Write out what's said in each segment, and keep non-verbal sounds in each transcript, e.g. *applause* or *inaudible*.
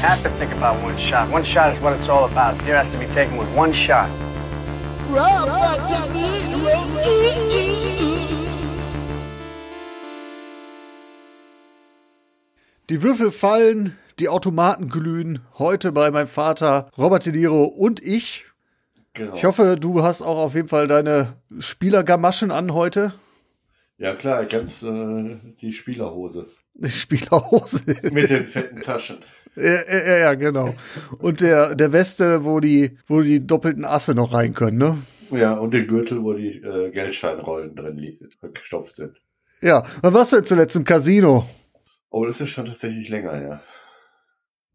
Have to think about one shot. One shot is what it's all about. Here has to be taken with one shot. Die Würfel fallen, die Automaten glühen. Heute bei meinem Vater Robert De Niro und ich. Genau. Ich hoffe, du hast auch auf jeden Fall deine Spielergamaschen an heute. Ja klar, ganz äh, die Spielerhose *laughs* Spielerhose. mit den fetten Taschen. ja, ja, ja, genau. Und der, der Weste, wo die, wo die doppelten Asse noch rein können, ne? Ja, und den Gürtel, wo die äh, Geldscheinrollen drin gestopft sind. Ja. Wann warst du denn zuletzt im Casino? Oh, das ist schon tatsächlich länger her.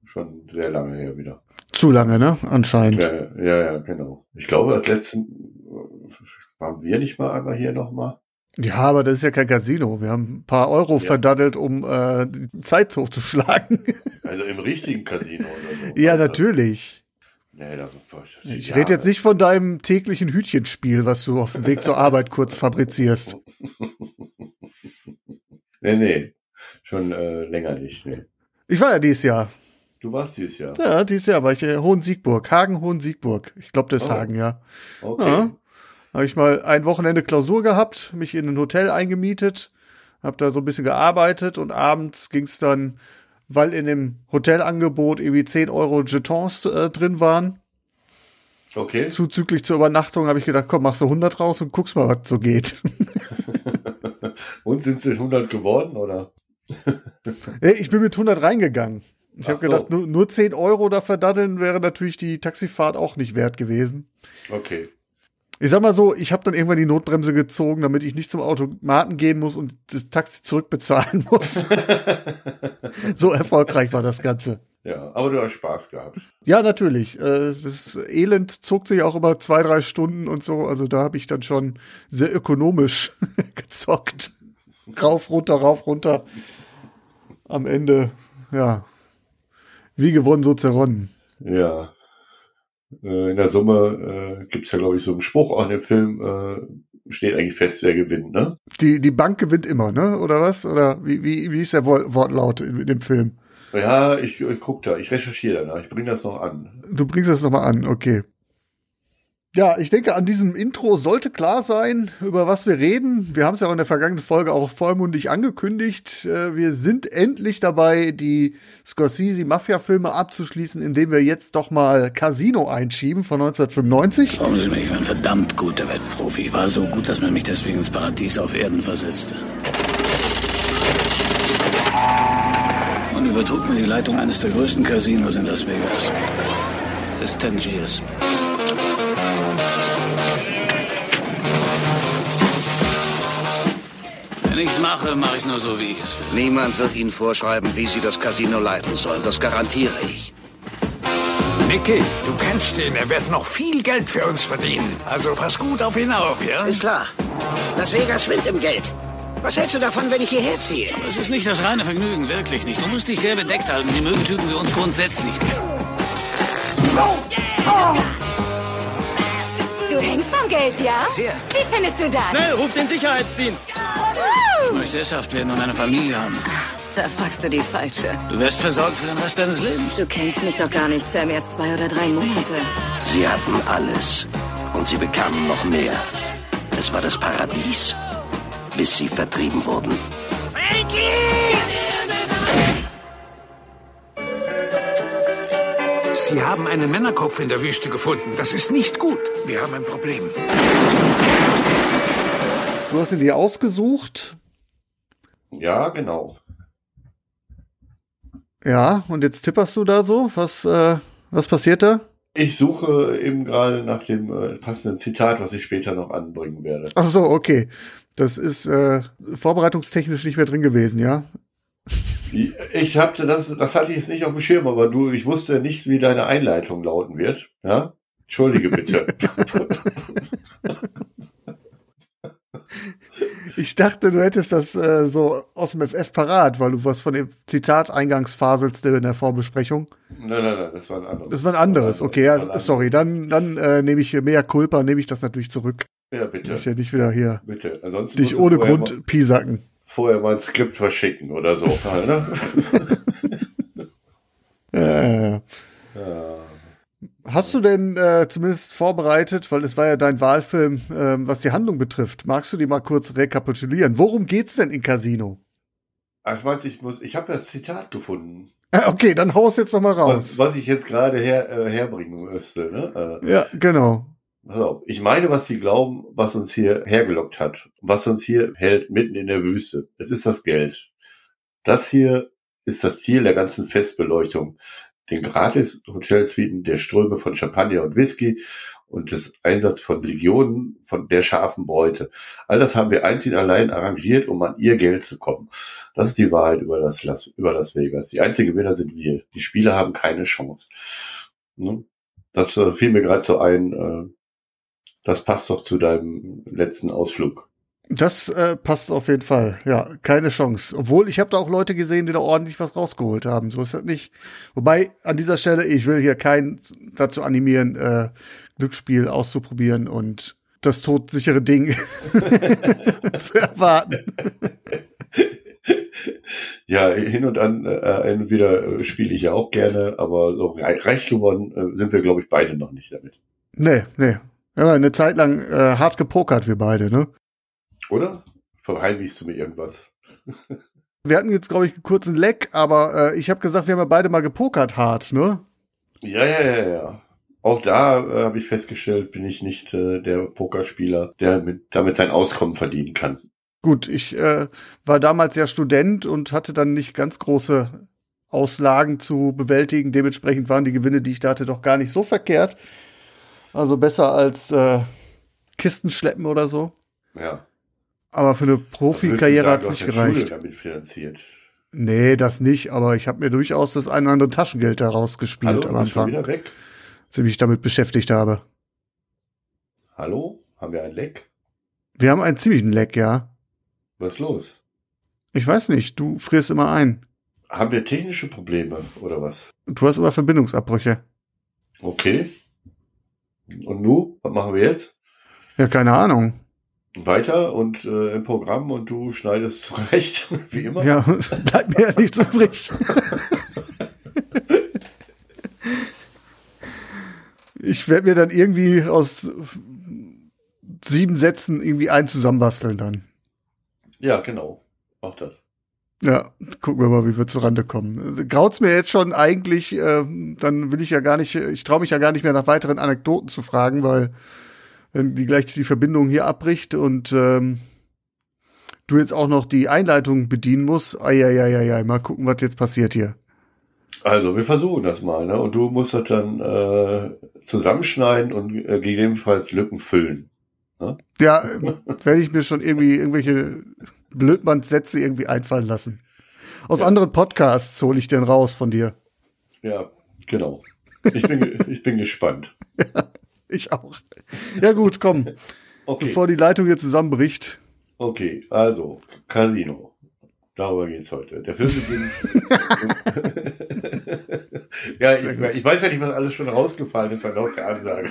Schon sehr lange her wieder. Zu lange, ne? Anscheinend. Ja, ja, ja, genau. Ich glaube, als letzten äh, waren wir nicht mal einmal hier nochmal. Ja, aber das ist ja kein Casino. Wir haben ein paar Euro Ja. verdaddelt, um äh, die Zeit hochzuschlagen. *laughs* Also im richtigen Casino oder so. ja, Also, natürlich. Nee, da, Ich ja, rede jetzt nicht von deinem täglichen Hütchenspiel, was du auf dem Weg zur Arbeit kurz *laughs* fabrizierst. Nee, nee. Schon äh, länger nicht. Nee. Ich war ja dieses Jahr. Du warst dieses Jahr. Ja, dieses Jahr war ich in Hohensiegburg. Hagen, Hohensiegburg. Ich glaube, das ist Oh. Hagen, ja. Okay. Ja. Habe ich mal ein Wochenende Klausur gehabt, mich in ein Hotel eingemietet, habe da so ein bisschen gearbeitet und abends ging's dann, weil in dem Hotelangebot irgendwie 10 Euro Jetons äh, drin waren, Okay. zuzüglich zur Übernachtung, habe ich gedacht, komm, machst du 100 raus und guckst mal, was so geht. *laughs* Und sind es denn 100 geworden, oder? Ey, ich bin mit 100 reingegangen. Ich habe so. gedacht, nur, nur 10 Euro da verdaddeln wäre natürlich die Taxifahrt auch nicht wert gewesen. Okay. Ich sag mal so, ich habe dann irgendwann die Notbremse gezogen, damit ich nicht zum Automaten gehen muss und das Taxi zurückbezahlen *laughs* muss. *laughs* so erfolgreich war das Ganze. Ja, aber du hast Spaß gehabt. Ja, natürlich. Äh, Das Elend zog sich auch über zwei, drei Stunden und so. Also da habe ich dann schon sehr ökonomisch *laughs* gezockt. Rauf, runter, rauf, runter. Am Ende, ja, wie gewonnen, so zerronnen. Ja. Äh, In der Summe äh, gibt's ja, glaube ich, so einen Spruch auch in dem Film, äh, steht eigentlich fest, wer gewinnt, ne? Die, die Bank gewinnt immer, ne? Oder was? Oder wie, wie, wie ist der Wor- Wortlaut in, in dem Film? Ja, ich, ich guck da, ich recherchiere danach, ich bringe das noch an. Du bringst das nochmal an, okay. Ja, ich denke, an diesem Intro sollte klar sein, über was wir reden. Wir haben es ja auch in der vergangenen Folge auch vollmundig angekündigt. Äh, Wir sind endlich dabei, die Scorsese-Mafia-Filme abzuschließen, indem wir jetzt doch mal Casino einschieben von 1995. Glauben Sie mir, ich war ein verdammt guter Wettprofi. Ich war so gut, dass man mich deswegen ins Paradies auf Erden versetzte. Und übertrug mir die Leitung eines der größten Casinos in Las Vegas. Das Tangiers. Wenn ich's mache, mache ich nur so, wie ich es will. Niemand wird Ihnen vorschreiben, wie Sie das Casino leiten sollen. Das garantiere ich. Mickey, du kennst ihn. Er wird noch viel Geld für uns verdienen. Also pass gut auf ihn auf, ja? Ist klar. Las Vegas schwimmt im Geld. Was hältst du davon, wenn ich hierher ziehe? Aber es ist nicht das reine Vergnügen, wirklich nicht. Du musst dich sehr bedeckt halten. Die mögen Typen wie uns grundsätzlich nicht. Du hängst am Geld, ja? Sehr. Wie findest du das? Schnell, ruf den Sicherheitsdienst! Ich möchte sesshaft werden und eine Familie haben. Da fragst du die Falsche. Du wirst versorgt für den Rest deines Lebens. Du kennst mich doch gar nicht, Sam. Erst zwei oder drei Monate. Sie hatten alles. Und Sie bekamen noch mehr. Es war das Paradies. Bis Sie vertrieben wurden. Sie haben einen Männerkopf in der Wüste gefunden. Das ist nicht gut. Wir haben ein Problem. Du hast ihn dir ausgesucht. Ja, genau. Ja, und jetzt tipperst du da so. Was, äh, was passiert da? Ich suche eben gerade nach dem äh, passenden Zitat, was ich später noch anbringen werde. Ach so, okay. Das ist äh, vorbereitungstechnisch nicht mehr drin gewesen, ja? Ich hatte das, das hatte ich jetzt nicht auf dem Schirm, aber du, ich wusste nicht, wie deine Einleitung lauten wird. Ja? Entschuldige bitte. *laughs* *laughs* Ich dachte, du hättest das äh, so aus dem FF parat, weil du was von dem Zitat eingangs faselst in der Vorbesprechung. Nein, nein, nein, das war ein anderes. Das war ein anderes, okay, ja, sorry, dann, dann äh, nehme ich hier mehr Culpa, nehme ich das natürlich zurück. Ja, bitte. Ich ja nicht wieder hier Bitte. Ansonsten dich ohne Grund mal- piesacken. Vorher mal ein Skript verschicken oder so. *laughs* ne? Äh, Hast du denn äh, zumindest vorbereitet, weil es war ja dein Wahlfilm, ähm, was die Handlung betrifft, magst du die mal kurz rekapitulieren? Worum geht's denn in Casino? Meinst du, ich muss, ich habe das Zitat gefunden, Äh, okay, dann hau es jetzt noch mal raus. was, was ich jetzt gerade her, äh, herbringen müsste. Ne? Äh, Ja, genau. Auf. Ich meine, was sie glauben, was uns hier hergelockt hat, was uns hier hält mitten in der Wüste. Es ist das Geld. Das hier ist das Ziel der ganzen Festbeleuchtung. Den Gratis-Hotelsuiten der Ströme von Champagner und Whisky und des Einsatz von Legionen von der scharfen Beute. All das haben wir einzig und allein arrangiert, um an ihr Geld zu kommen. Das ist die Wahrheit über das, Las, über Las Vegas. Die einzigen Gewinner sind wir. Die Spieler haben keine Chance. Ne? Das äh, fiel mir gerade so ein, äh, das passt doch zu deinem letzten Ausflug. Das äh, passt auf jeden Fall. Ja, keine Chance. Obwohl, ich habe da auch Leute gesehen, die da ordentlich was rausgeholt haben. So ist das nicht. Wobei, an dieser Stelle, ich will hier keinen dazu animieren, äh, Glücksspiel auszuprobieren und das todsichere Ding *laughs* zu erwarten. Ja, hin und an äh, wieder spiele ich ja auch gerne, aber so rei- reich geworden äh, sind wir, glaube ich, beide noch nicht damit. Nee, nee. Haben eine Zeit lang äh, hart gepokert, wir beide, ne? Oder? Verheimlichst du mir irgendwas? *laughs* Wir hatten jetzt, glaube ich, einen kurzen Leck, aber äh, ich habe gesagt, wir haben ja beide mal gepokert hart, ne? Ja, ja, ja, ja. Auch da äh, habe ich festgestellt, bin ich nicht äh, der Pokerspieler, der mit, damit sein Auskommen verdienen kann. Gut, ich äh, war damals ja Student und hatte dann nicht ganz große Auslagen zu bewältigen. Dementsprechend waren die Gewinne, die ich da hatte, doch gar nicht so verkehrt. Also besser als äh, Kisten schleppen oder so. Ja. Aber für eine Profikarriere hat es nicht gereicht. Schule damit finanziert. Nee, das nicht, aber ich habe mir durchaus das ein oder andere Taschengeld daraus gespielt Hallo, am du schon Anfang, wieder weg? als ich mich damit beschäftigt habe. Hallo? Haben wir ein Leck? Wir haben einen ziemlichen Leck, ja. Was ist los? Ich weiß nicht, du frierst immer ein. Haben wir technische Probleme oder was? Du hast immer Verbindungsabbrüche. Okay. Und nu, was machen wir jetzt? Ja, keine Ahnung. Weiter und äh, im Programm und du schneidest *laughs* zurecht, wie immer. Ja, *laughs* bleibt mir ja nichts übrig. Ich werde mir dann irgendwie aus sieben Sätzen irgendwie einen zusammenbasteln dann. Ja, genau. Mach das. Ja, gucken wir mal, wie wir zurande kommen. Graut's mir jetzt schon eigentlich, ähm, dann will ich ja gar nicht, ich traue mich ja gar nicht mehr nach weiteren Anekdoten zu fragen, weil die gleich die Verbindung hier abbricht und ähm, du jetzt auch noch die Einleitung bedienen musst, ei, mal gucken, was jetzt passiert hier. Also, wir versuchen das mal, ne? Und du musst das dann äh, zusammenschneiden und äh, gegebenenfalls Lücken füllen. Ne? Ja, werde ich mir schon irgendwie irgendwelche Blödmannssätze irgendwie einfallen lassen. Aus anderen Podcasts hole ich den raus von dir. Ja, genau. Ich bin, ich bin gespannt. *laughs* Ich auch. Ja gut, komm. *laughs* Okay. Bevor die Leitung hier zusammenbricht. Okay, also, Casino. Darüber geht's heute. Der Film beginnt. *laughs* ja, ich, ich weiß ja nicht, was alles schon rausgefallen ist bei aus der Ansage.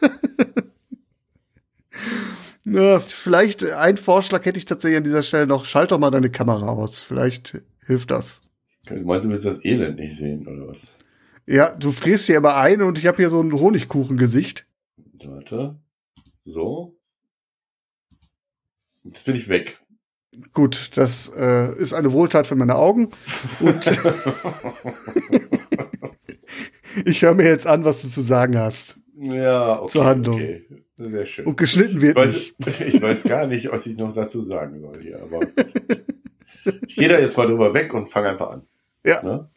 *laughs* Ja, vielleicht ein Vorschlag hätte ich tatsächlich an dieser Stelle noch. Schalt doch mal deine Kamera aus. Vielleicht hilft das. Meinst du, willst das Elend nicht sehen, oder was? Ja, du frierst hier immer ein und ich habe hier so ein Honigkuchengesicht. Warte. So. Jetzt bin ich weg. Gut, das äh, ist eine Wohltat für meine Augen. Und *laughs* ich höre mir jetzt an, was du zu sagen hast. Ja, okay. Zur Handlung. Okay. Sehr schön. Und geschnitten wird ich weiß, nicht. *laughs* Ich weiß gar nicht, was ich noch dazu sagen soll hier, aber ich gehe da jetzt mal drüber weg und fange einfach an. Ja. Ne?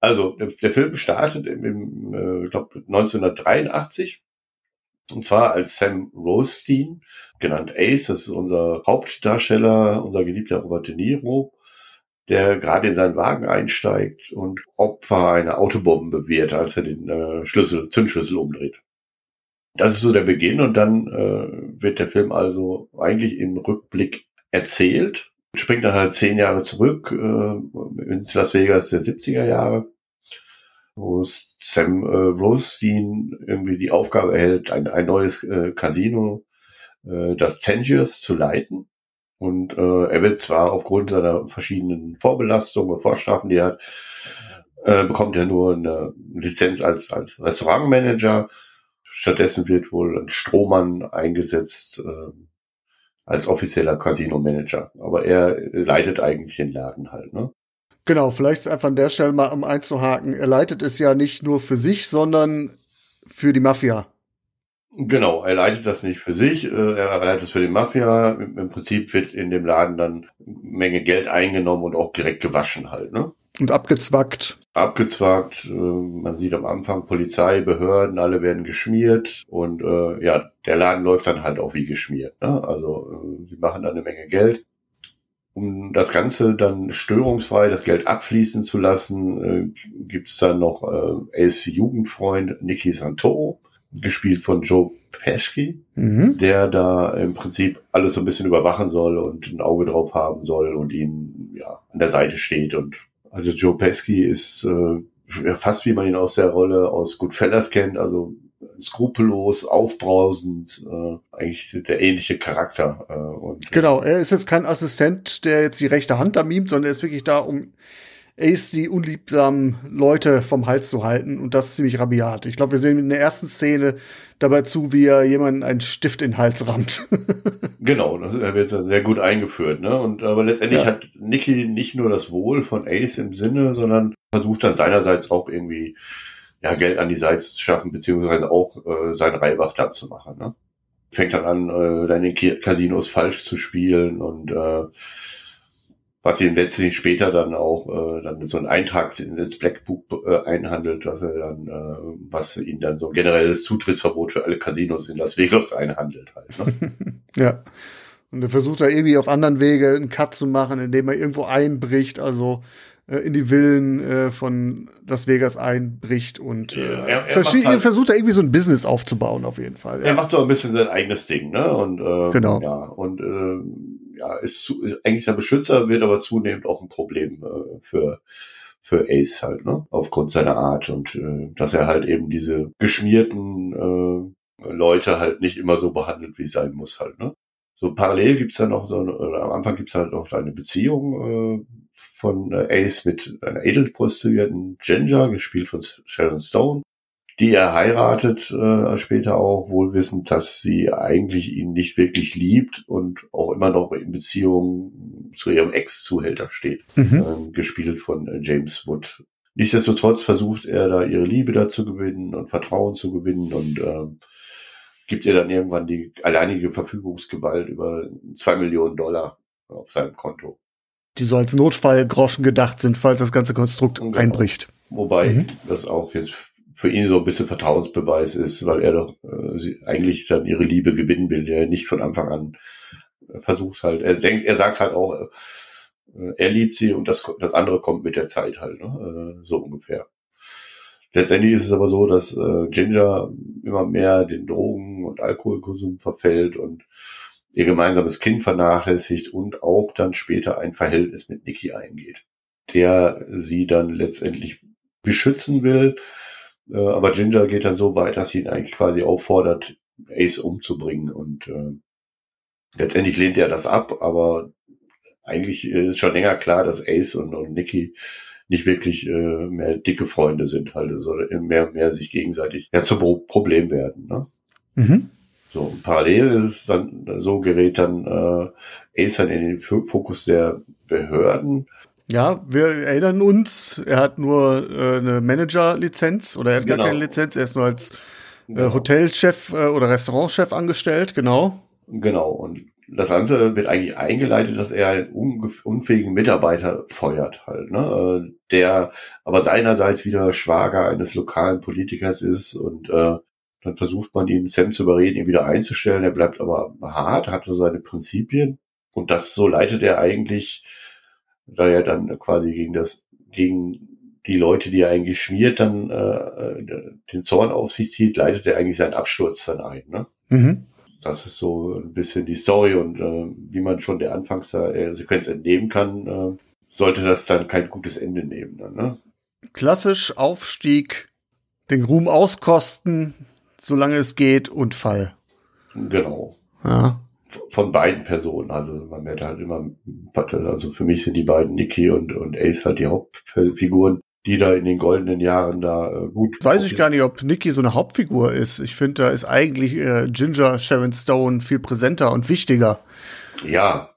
Also, der, der Film startet im, im äh, glaub, 1983. Und zwar als Sam Rothstein, genannt Ace, das ist unser Hauptdarsteller, unser geliebter Robert De Niro, der gerade in seinen Wagen einsteigt und Opfer einer Autobombe wird, als er den äh, Schlüssel, Zündschlüssel umdreht. Das ist so der Beginn und dann äh, wird der Film also eigentlich im Rückblick erzählt, springt dann halt zehn Jahre zurück äh, ins Las Vegas der 70er Jahre, wo Sam äh, Rothstein irgendwie die Aufgabe erhält, ein, ein neues äh, Casino, äh, das Tangiers, zu leiten. Und äh, er wird zwar aufgrund seiner verschiedenen Vorbelastungen und Vorstrafen, die er hat, äh, bekommt er nur eine Lizenz als, als Restaurantmanager. Stattdessen wird wohl ein Strohmann eingesetzt äh, als offizieller Casino-Manager. Aber er leitet eigentlich den Laden halt. Ne? Genau, vielleicht einfach an der Stelle mal um einzuhaken. Er leitet es ja nicht nur für sich, sondern für die Mafia. Genau, er leitet das nicht für sich, äh, er leitet es für die Mafia. Im Prinzip wird in dem Laden dann Menge Geld eingenommen und auch direkt gewaschen halt, ne? Und abgezwackt. Abgezwackt. Äh, man sieht am Anfang Polizei, Behörden, alle werden geschmiert und äh, ja, der Laden läuft dann halt auch wie geschmiert. Ne? Also äh, sie machen dann eine Menge Geld. Um das Ganze dann störungsfrei, das Geld abfließen zu lassen, äh, gibt es dann noch äh, Ace Jugendfreund Nicky Santoro gespielt von Joe Pesci, mhm. der da im Prinzip alles so ein bisschen überwachen soll und ein Auge drauf haben soll und ihn ja an der Seite steht. Und also Joe Pesci ist äh, fast wie man ihn aus der Rolle aus Goodfellas kennt, also skrupellos, aufbrausend, äh, eigentlich der ähnliche Charakter. Äh, und, genau, er ist jetzt kein Assistent, der jetzt die rechte Hand da mimt, sondern er ist wirklich da, um Ace die unliebsamen Leute vom Hals zu halten und das ziemlich rabiat. Ich glaube, wir sehen in der ersten Szene dabei zu, wie er jemanden einen Stift in den Hals rammt. *laughs* genau, das wird sehr gut eingeführt, ne? Und aber letztendlich ja. hat Nicky nicht nur das Wohl von Ace im Sinne, sondern versucht dann seinerseits auch irgendwie ja, Geld an die Seite zu schaffen, beziehungsweise auch äh, seinen Reibach da zu machen. Ne? Fängt dann an, äh, deine Casinos falsch zu spielen und äh, was ihn letztlich später dann auch äh, dann so ein Eintrag ins Blackbook äh, einhandelt, dass er dann, äh, was ihn dann so ein generelles Zutrittsverbot für alle Casinos in Las Vegas einhandelt halt. Ne? *laughs* ja. Und er versucht da irgendwie auf anderen Wege einen Cut zu machen, indem er irgendwo einbricht, also äh, in die Villen äh, von Las Vegas einbricht und äh, er, er halt, versucht da irgendwie so ein Business aufzubauen auf jeden Fall. Ja. Er macht so ein bisschen sein eigenes Ding, ne? Und äh, genau. ja und äh, ja, ist, zu, ist eigentlich ein Beschützer, wird aber zunehmend auch ein Problem äh, für für Ace halt, ne? Aufgrund seiner Art und äh, dass er halt eben diese geschmierten äh, Leute halt nicht immer so behandelt, wie es sein muss halt, ne? So parallel gibt's dann noch so, oder am Anfang gibt's halt noch eine Beziehung äh, von äh, Ace mit einer edelprostituierten Ginger, gespielt von Sharon Stone die er heiratet, äh, später auch, wohl wissend, dass sie eigentlich ihn nicht wirklich liebt und auch immer noch in Beziehung zu ihrem Ex-Zuhälter steht, mhm. äh, gespielt von äh, James Wood. Nichtsdestotrotz versucht er da ihre Liebe dazu gewinnen und Vertrauen zu gewinnen und äh, gibt ihr dann irgendwann die alleinige Verfügungsgewalt über zwei Millionen Dollar auf seinem Konto. Die so als Notfallgroschen gedacht sind, falls das ganze Konstrukt genau. einbricht. Wobei mhm. das auch jetzt für ihn so ein bisschen Vertrauensbeweis ist, weil er doch äh, sie, eigentlich dann ihre Liebe gewinnen will, der nicht von Anfang an äh, versucht halt. Er denkt, er sagt halt auch, äh, er liebt sie und das, das andere kommt mit der Zeit halt, ne? äh, so ungefähr. Letztendlich ist es aber so, dass äh, Ginger immer mehr den Drogen- und Alkoholkonsum verfällt und ihr gemeinsames Kind vernachlässigt und auch dann später ein Verhältnis mit Nikki eingeht, der sie dann letztendlich beschützen will, äh, aber Ginger geht dann so weit, dass sie ihn eigentlich quasi auffordert, Ace umzubringen. Und äh, letztendlich lehnt er das ab, aber eigentlich ist schon länger klar, dass Ace und, und Nikki nicht wirklich äh, mehr dicke Freunde sind, halt, sondern mehr und mehr sich gegenseitig ja zum Problem werden. Ne? Mhm. So, parallel ist es dann, so gerät dann äh, Ace dann in den Fokus der Behörden ja, wir erinnern uns, er hat nur äh, eine Manager-Lizenz oder er hat genau. gar keine Lizenz, er ist nur als äh, genau. Hotelchef äh, oder Restaurantchef angestellt, genau. Genau, und das Ganze wird eigentlich eingeleitet, dass er einen unfähigen Mitarbeiter feuert halt, ne? Äh, der aber seinerseits wieder Schwager eines lokalen Politikers ist und äh, dann versucht man ihn, Sam zu überreden, ihn wieder einzustellen. Er bleibt aber hart, hat so seine Prinzipien und das so leitet er eigentlich da er dann quasi gegen das, gegen die Leute, die er eigentlich schmiert, dann äh, den Zorn auf sich zieht, leitet er eigentlich seinen Absturz dann ein. Ne? Mhm. Das ist so ein bisschen die Story und äh, wie man schon der Anfangssequenz entnehmen kann, äh, sollte das dann kein gutes Ende nehmen. Dann, ne? Klassisch Aufstieg, den Ruhm auskosten, solange es geht und Fall. Genau. Ja. Von beiden Personen. Also man wird halt immer, also für mich sind die beiden Nicky und, und Ace halt die Hauptfiguren, die da in den goldenen Jahren da äh, gut. Weiß ich gar nicht, ob Nicky so eine Hauptfigur ist. Ich finde, da ist eigentlich äh, Ginger Sharon Stone viel präsenter und wichtiger. Ja,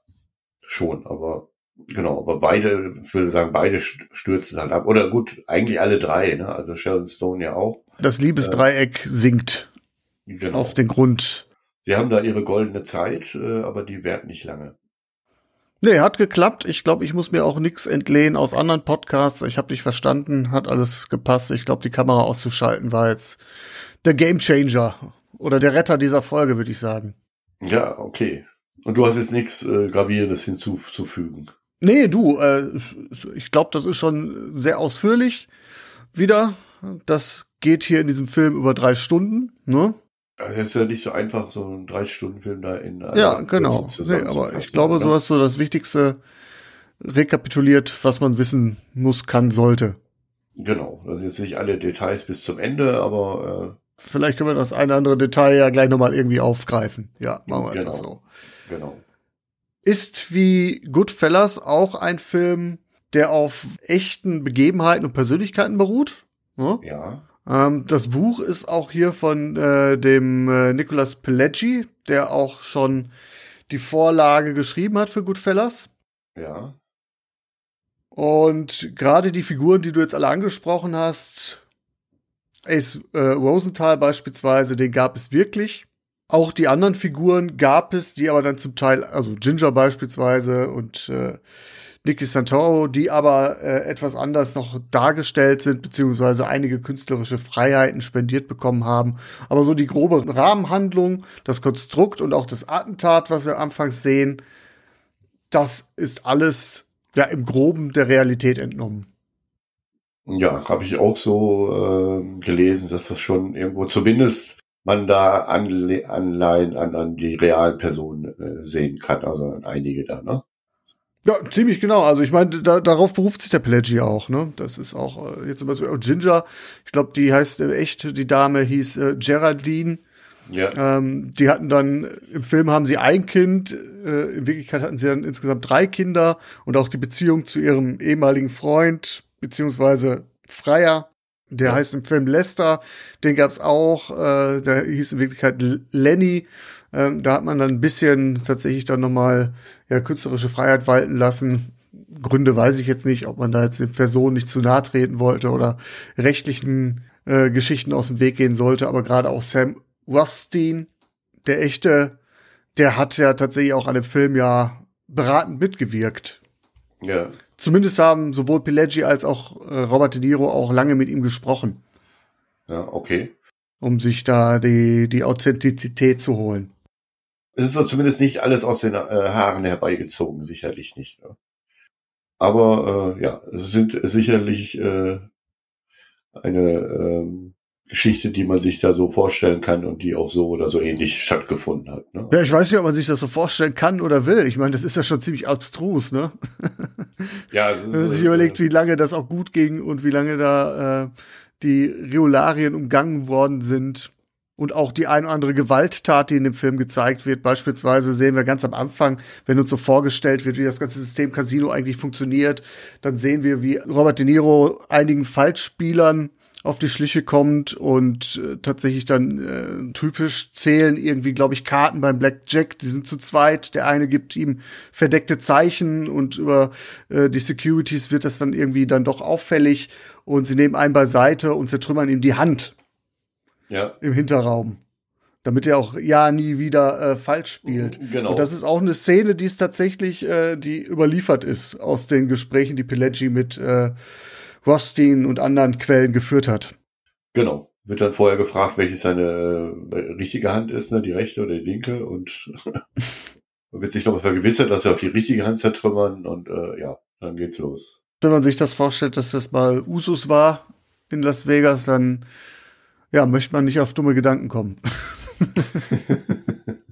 schon, aber genau, aber beide, ich würde sagen, beide stürzen halt ab. Oder gut, eigentlich alle drei, ne? Also Sharon Stone ja auch. Das Liebesdreieck äh, sinkt genau. auf den Grund. Sie haben da ihre goldene Zeit, äh, aber die währt nicht lange. Nee, hat geklappt. Ich glaube, ich muss mir auch nichts entlehnen aus anderen Podcasts. Ich habe dich verstanden, hat alles gepasst. Ich glaube, die Kamera auszuschalten war jetzt der Gamechanger oder der Retter dieser Folge, würde ich sagen. Ja, okay. Und du hast jetzt nichts äh, Gravierendes hinzuzufügen. Nee, du, äh, ich glaube, das ist schon sehr ausführlich wieder. Das geht hier in diesem Film über drei Stunden, ne? Es ist ja nicht so einfach, so ein Drei-Stunden-Film da in. Ja, genau. Nee, aber ich glaube, du hast so das Wichtigste rekapituliert, was man wissen muss, kann, sollte. Genau. Das sind jetzt nicht alle Details bis zum Ende, aber. Äh, Vielleicht können wir das eine oder andere Detail ja gleich nochmal irgendwie aufgreifen. Ja, machen wir genau. das so. Genau. Ist wie Goodfellas auch ein Film, der auf echten Begebenheiten und Persönlichkeiten beruht. Ne? Ja. Ähm, das Buch ist auch hier von äh, dem äh, Nicolas Pileggi, der auch schon die Vorlage geschrieben hat für Goodfellas. Ja. Und gerade die Figuren, die du jetzt alle angesprochen hast, Ace äh, Rosenthal beispielsweise, den gab es wirklich. Auch die anderen Figuren gab es, die aber dann zum Teil, also Ginger beispielsweise und äh, Nicky Santoro, die aber äh, etwas anders noch dargestellt sind, beziehungsweise einige künstlerische Freiheiten spendiert bekommen haben. Aber so die grobe Rahmenhandlung, das Konstrukt und auch das Attentat, was wir anfangs sehen, das ist alles ja im Groben der Realität entnommen. Ja, habe ich auch so äh, gelesen, dass das schon irgendwo zumindest man da Anle Anleihen an, an die realen Personen äh, sehen kann, also an einige da, ne? Ja, ziemlich genau. Also ich meine, da, darauf beruft sich der Pledgy auch, ne? Das ist auch äh, jetzt zum Beispiel auch Ginger. Ich glaube, die heißt äh, echt, die Dame hieß äh, Geraldine. Ja. Ähm, die hatten dann, im Film haben sie ein Kind, äh, in Wirklichkeit hatten sie dann insgesamt drei Kinder und auch die Beziehung zu ihrem ehemaligen Freund, beziehungsweise Freier, der ja. heißt im Film Lester, den gab's auch, äh, der hieß in Wirklichkeit Lenny ähm, da hat man dann ein bisschen tatsächlich dann nochmal ja, künstlerische Freiheit walten lassen. Gründe weiß ich jetzt nicht, ob man da jetzt den Personen nicht zu nahe treten wollte oder rechtlichen äh, Geschichten aus dem Weg gehen sollte. Aber gerade auch Sam Rothstein, der echte, der hat ja tatsächlich auch an dem Film ja beratend mitgewirkt. Ja. Zumindest haben sowohl Pileggi als auch äh, Robert De Niro auch lange mit ihm gesprochen. Ja, okay. Um sich da die, die Authentizität zu holen es ist doch zumindest nicht alles aus den äh, Haaren herbeigezogen, sicherlich nicht. Ne? Aber äh, ja, es sind sicherlich äh, eine ähm, Geschichte, die man sich da so vorstellen kann und die auch so oder so ähnlich stattgefunden hat. Ne? Ja, ich weiß nicht, ob man sich das so vorstellen kann oder will. Ich meine, das ist ja schon ziemlich abstrus, ne? ja, es *laughs* ist, wenn man sich äh, überlegt, wie lange das auch gut ging und wie lange da äh, die Regularien umgangen worden sind und auch die ein oder andere Gewalttat, die in dem Film gezeigt wird. Beispielsweise sehen wir ganz am Anfang, wenn uns so vorgestellt wird, wie das ganze System Casino eigentlich funktioniert, dann sehen wir, wie Robert De Niro einigen Falschspielern auf die Schliche kommt und äh, tatsächlich dann äh, typisch zählen irgendwie, glaube ich, Karten beim Blackjack. Die sind zu zweit. Der eine gibt ihm verdeckte Zeichen und über äh, die Securities wird das dann irgendwie dann doch auffällig und sie nehmen einen beiseite und zertrümmern ihm die Hand ja. im Hinterraum. Damit er auch ja nie wieder äh, falsch spielt. Genau. Und das ist auch eine Szene, die ist tatsächlich, äh, die überliefert ist aus den Gesprächen, die Pileggi mit äh, Rothstein und anderen Quellen geführt hat. Genau. Wird dann vorher gefragt, welche seine äh, richtige Hand ist, ne, die rechte oder die linke und *laughs* wird sich nochmal vergewissert, dass er auch die richtige Hand zertrümmern und äh, ja. dann geht's los. Wenn man sich das vorstellt, dass das mal Usus war in Las Vegas, dann ja, möchte man nicht auf dumme Gedanken kommen. *laughs*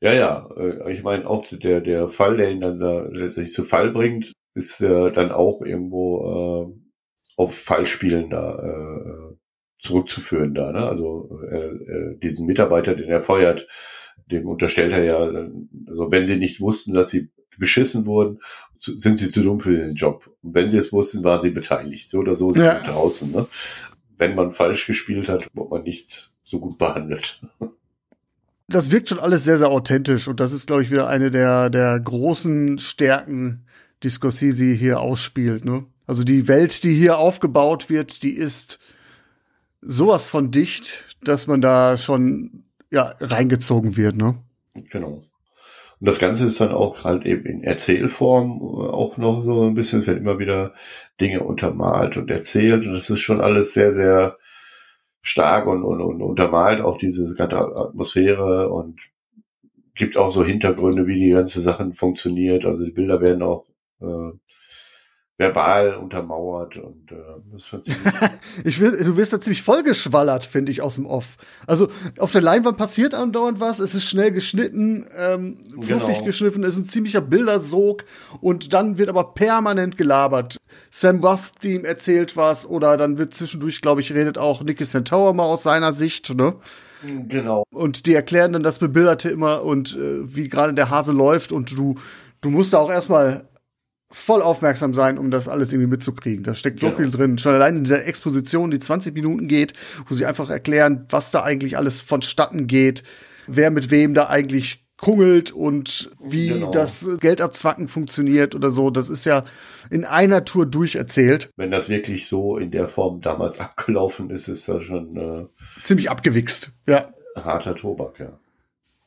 ja, ja, äh, ich meine auch der, der Fall, der ihn dann da letztendlich zu Fall bringt, ist äh, dann auch irgendwo äh, auf Fallspielen da äh, zurückzuführen da. Ne? Also äh, äh, diesen Mitarbeiter, den er feuert, dem unterstellt er ja, also wenn sie nicht wussten, dass sie beschissen wurden, sind sie zu dumm für den Job. Und wenn sie es wussten, waren sie beteiligt. So oder so sind ja. draußen. Ne? Wenn man falsch gespielt hat, wird man nicht so gut behandelt. Das wirkt schon alles sehr, sehr authentisch und das ist, glaube ich, wieder eine der, der großen Stärken, die Scorsese hier ausspielt. Ne? Also die Welt, die hier aufgebaut wird, die ist sowas von dicht, dass man da schon ja reingezogen wird, ne? Genau. Und das Ganze ist dann auch halt eben in Erzählform auch noch so ein bisschen, es werden immer wieder Dinge untermalt und erzählt und das ist schon alles sehr, sehr stark und, und, und untermalt auch diese ganze Atmosphäre und gibt auch so Hintergründe, wie die ganze Sachen funktioniert. Also die Bilder werden auch äh, verbal untermauert und äh, das ist schon ziemlich. ich will, du wirst da ziemlich vollgeschwallert, finde ich, aus dem Off. Also auf der Leinwand passiert andauernd was, es ist schnell geschnitten, ähm, fluffig genau. geschliffen, es ist ein ziemlicher Bildersog und dann wird aber permanent gelabert. Sam Rothstein erzählt was oder dann wird zwischendurch, glaube ich, redet auch Nicky Centaur mal aus seiner Sicht, ne? Genau. Und die erklären dann das Bebilderte immer und äh, wie gerade der Hase läuft und du, du musst da auch erstmal voll aufmerksam sein, um das alles irgendwie mitzukriegen. Da steckt so genau. viel drin. Schon allein in dieser Exposition, die 20 Minuten geht, wo sie einfach erklären, was da eigentlich alles vonstatten geht, wer mit wem da eigentlich kungelt und wie genau. das Geldabzwacken funktioniert oder so. Das ist ja in einer Tour durcherzählt. Wenn das wirklich so in der Form damals *laughs* abgelaufen ist, ist das schon äh, ziemlich abgewichst. Ja. Harter Tobak, ja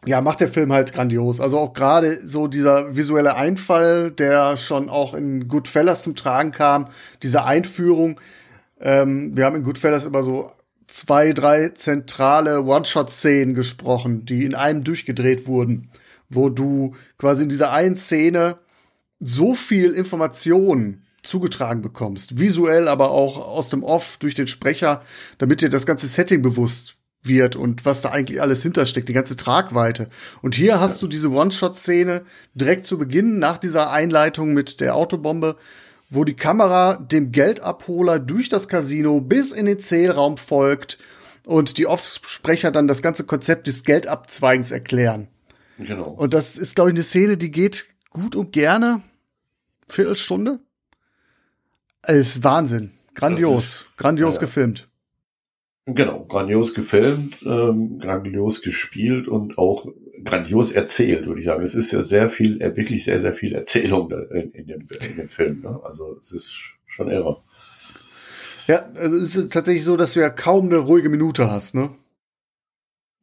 ja, macht der Film halt grandios. Also auch gerade so dieser visuelle Einfall, der schon auch in Goodfellas zum Tragen kam, diese Einführung. Ähm, wir haben in Goodfellas immer so zwei, drei zentrale One-Shot-Szenen gesprochen, die in einem durchgedreht wurden, wo du quasi in dieser einen Szene so viel Information zugetragen bekommst, visuell, aber auch aus dem Off durch den Sprecher, damit dir das ganze Setting bewusst wird und was da eigentlich alles hintersteckt, die ganze Tragweite. Und hier hast du diese One-Shot-Szene direkt zu Beginn nach dieser Einleitung mit der Autobombe, wo die Kamera dem Geldabholer durch das Casino bis in den Zählraum folgt und die Offsprecher dann das ganze Konzept des Geldabzweigens erklären. Genau. Und das ist, glaube ich, eine Szene, die geht gut und gerne. Viertelstunde. Es ist Wahnsinn. Grandios. Ist, grandios ja, gefilmt. Genau, grandios gefilmt, ähm, grandios gespielt und auch grandios erzählt, würde ich sagen. Es ist ja sehr viel, äh, wirklich sehr, sehr viel Erzählung in, in, dem, in dem Film. Ne? Also es ist schon irre. Ja, also es ist tatsächlich so, dass du ja kaum eine ruhige Minute hast, ne?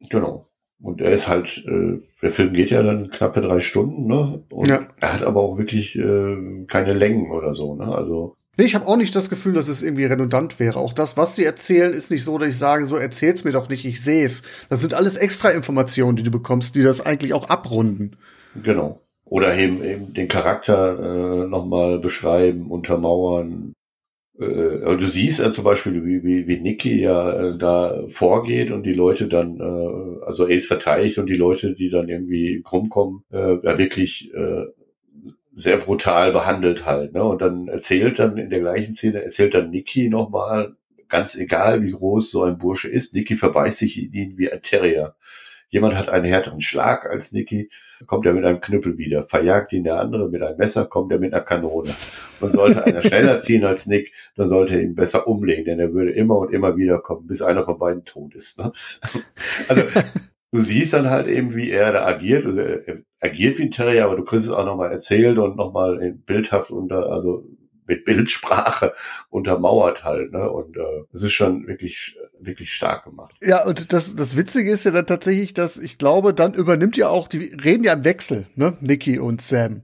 Genau. Und er ist halt, äh, der Film geht ja dann knappe drei Stunden, ne? Und ja. er hat aber auch wirklich äh, keine Längen oder so, ne? Also Nee, ich habe auch nicht das Gefühl, dass es irgendwie redundant wäre. Auch das, was sie erzählen, ist nicht so, dass ich sage, so erzähl's mir doch nicht, ich sehe es. Das sind alles extra Informationen, die du bekommst, die das eigentlich auch abrunden. Genau. Oder eben, eben den Charakter äh, nochmal beschreiben, untermauern. Äh, du siehst ja zum Beispiel, wie, wie, wie Nicky ja äh, da vorgeht und die Leute dann, äh, also Ace verteidigt und die Leute, die dann irgendwie rumkommen, äh, ja wirklich äh, sehr brutal behandelt halt. Ne? Und dann erzählt dann in der gleichen Szene, erzählt dann Niki nochmal, ganz egal wie groß so ein Bursche ist, Niki verbeißt sich in ihn wie ein Terrier. Jemand hat einen härteren Schlag als Niki, kommt er mit einem Knüppel wieder. Verjagt ihn der andere mit einem Messer, kommt er mit einer Kanone. Und sollte einer *laughs* schneller ziehen als Nick, dann sollte er ihn besser umlegen, denn er würde immer und immer wieder kommen, bis einer von beiden tot ist. Ne? Also du siehst dann halt eben, wie er da agiert. Also er agiert wie ein Terrier, aber du kriegst es auch nochmal erzählt und nochmal bildhaft unter, also mit Bildsprache *laughs* untermauert halt, ne? Und äh, es ist schon wirklich, wirklich stark gemacht. Ja, und das, das Witzige ist ja dann tatsächlich, dass ich glaube, dann übernimmt ja auch, die reden ja im Wechsel, ne? Nicky und Sam.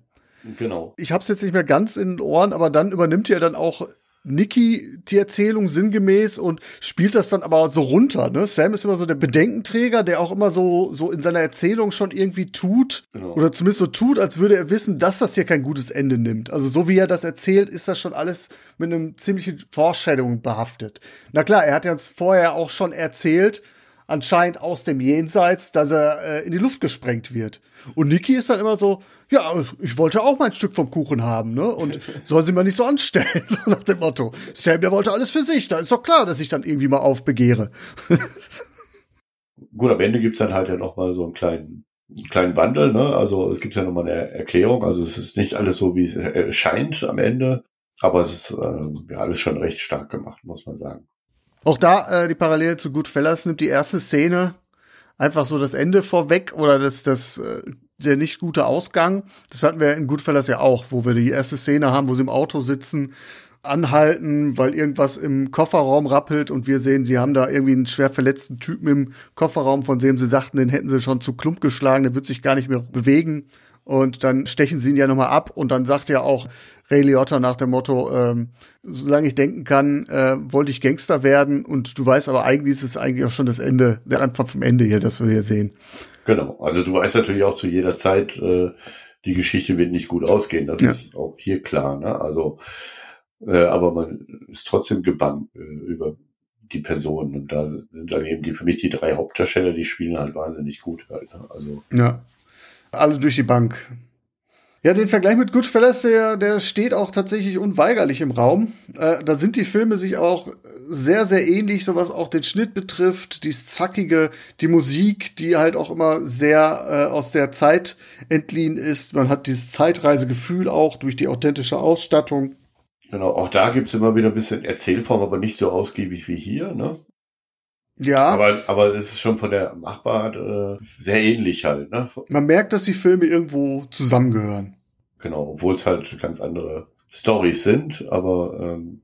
Genau. Ich hab's jetzt nicht mehr ganz in den Ohren, aber dann übernimmt ja dann auch Nikki die Erzählung sinngemäß und spielt das dann aber so runter. Ne? Sam ist immer so der Bedenkenträger, der auch immer so, so in seiner Erzählung schon irgendwie tut Genau. oder zumindest so tut, als würde er wissen, dass das hier kein gutes Ende nimmt. Also so wie er das erzählt, ist das schon alles mit einem ziemlichen Foreshadowing behaftet. Na klar, er hat ja uns vorher auch schon erzählt, anscheinend aus dem Jenseits, dass er äh, in die Luft gesprengt wird. Und Niki ist dann immer so, ja, ich wollte auch mein Stück vom Kuchen haben, ne? Und *laughs* soll sie mal nicht so anstellen, *laughs* so nach dem Motto. Sam, der wollte alles für sich, da ist doch klar, dass ich dann irgendwie mal aufbegehre. *laughs* Gut, am Ende gibt's dann halt ja noch mal so einen kleinen, einen kleinen Wandel, ne? Also es gibt ja noch mal eine Erklärung. Also es ist nicht alles so, wie es äh, scheint am Ende, aber es ist äh, ja alles schon recht stark gemacht, muss man sagen. Auch da äh, die Parallele zu Goodfellas nimmt die erste Szene einfach so das Ende vorweg oder das, das, äh, der nicht gute Ausgang. Das hatten wir in Goodfellas ja auch, wo wir die erste Szene haben, wo sie im Auto sitzen, anhalten, weil irgendwas im Kofferraum rappelt und wir sehen, sie haben da irgendwie einen schwer verletzten Typen im Kofferraum, von dem sie sagten, den hätten sie schon zu Klump geschlagen, der wird sich gar nicht mehr bewegen. Und dann stechen sie ihn ja nochmal ab und dann sagt ja auch Ray Liotta nach dem Motto, ähm, solange ich denken kann, äh, wollte ich Gangster werden und du weißt aber eigentlich ist es eigentlich auch schon das Ende, der Anfang vom Ende hier, das wir hier sehen. Genau. Also du weißt natürlich auch zu jeder Zeit, äh, die Geschichte wird nicht gut ausgehen. Das Ja. ist auch hier klar. Ne? Also, äh, aber man ist trotzdem gebannt äh, über die Personen. Und da sind dann eben die für mich die drei Hauptdarsteller, die spielen halt wahnsinnig gut halt. Ne? Also Ja. Alle durch die Bank. Ja, den Vergleich mit Goodfellas, der, der steht auch tatsächlich unweigerlich im Raum. Äh, da sind die Filme sich auch sehr, sehr ähnlich, so was auch den Schnitt betrifft, die Zackige, die Musik, die halt auch immer sehr äh, aus der Zeit entliehen ist. Man hat dieses Zeitreisegefühl auch durch die authentische Ausstattung. genau, auch da gibt's immer wieder ein bisschen Erzählform, aber nicht so ausgiebig wie hier. Ne? Ja, Aber, aber es ist schon von der Machbarkeit äh, sehr ähnlich halt. Ne? man merkt, dass die Filme irgendwo zusammengehören. Genau, obwohl es halt ganz andere Stories sind, aber ähm,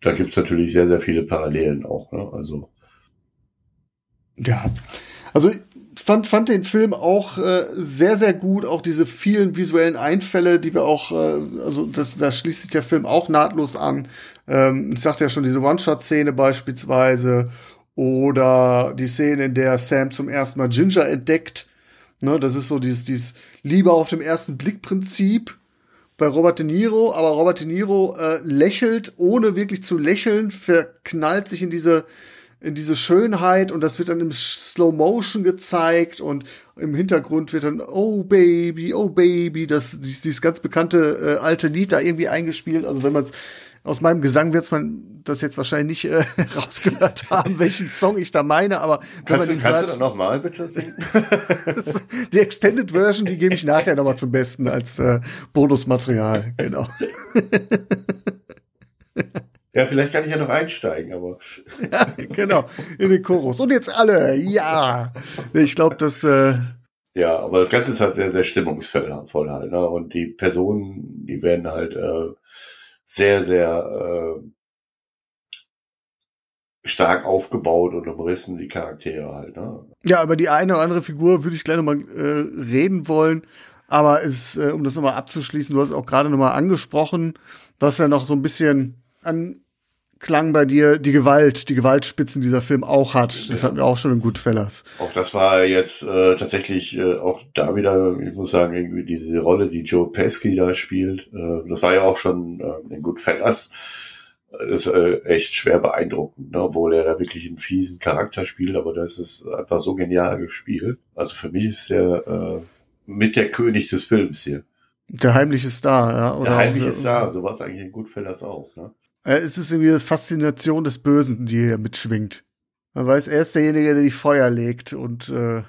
da gibt's natürlich sehr, sehr viele Parallelen auch. Ne? Also Ja, also ich fand, fand den Film auch äh, sehr, sehr gut. Auch diese vielen visuellen Einfälle, die wir auch, äh, also das, da schließt sich der Film auch nahtlos an. Ähm, ich sagte ja schon, diese One-Shot-Szene beispielsweise oder die Szene, in der Sam zum ersten Mal Ginger entdeckt. Ne, das ist so dieses, dieses Liebe auf dem ersten Blick-Prinzip bei Robert De Niro, aber Robert De Niro äh, lächelt, ohne wirklich zu lächeln, verknallt sich in diese in diese Schönheit und das wird dann im Slow Motion gezeigt und im Hintergrund wird dann Oh Baby, Oh Baby, das dieses, ganz bekannte äh, alte Lied da irgendwie eingespielt. Also wenn man aus meinem Gesang wird man das jetzt wahrscheinlich nicht äh, *laughs* rausgehört haben, welchen Song ich da meine, aber wenn kannst, man du, den kannst du hört, dann nochmal bitte singen? *laughs* die Extended Version, die gebe ich nachher noch mal zum Besten als äh, Bonusmaterial. Genau. Ja, vielleicht kann ich ja noch einsteigen, aber *laughs* ja, genau, in den Chorus. Und jetzt alle, ja. Ich glaube, das äh, ja, aber das Ganze ist halt sehr, sehr stimmungsvoll voll halt. Ne? Und die Personen, die werden halt äh, sehr, sehr äh, stark aufgebaut und umrissen, die Charaktere halt. Ne? Ja, über die eine oder andere Figur würde ich gleich nochmal äh, reden wollen. Aber es, äh, um das nochmal abzuschließen, du hast auch gerade nochmal angesprochen, was ja noch so ein bisschen anklang bei dir, die Gewalt, die Gewaltspitzen die dieser Film auch hat. Das hatten wir auch schon in Goodfellas. Auch das war jetzt äh, tatsächlich äh, auch da wieder, ich muss sagen, irgendwie diese Rolle, die Joe Pesci da spielt. Äh, das war ja auch schon äh, in Goodfellas. Das ist äh, echt schwer beeindruckend, ne? obwohl er da wirklich einen fiesen Charakter spielt, aber das ist einfach so genial gespielt. Also für mich ist er äh, mit der König des Films hier. Der heimliche Star, ja. Oder der heimliche Star, so war es eigentlich in Goodfellas auch. Ne? Äh, es ist irgendwie eine Faszination des Bösen, die hier mitschwingt. Man weiß, er ist derjenige, der die Feuer legt und äh,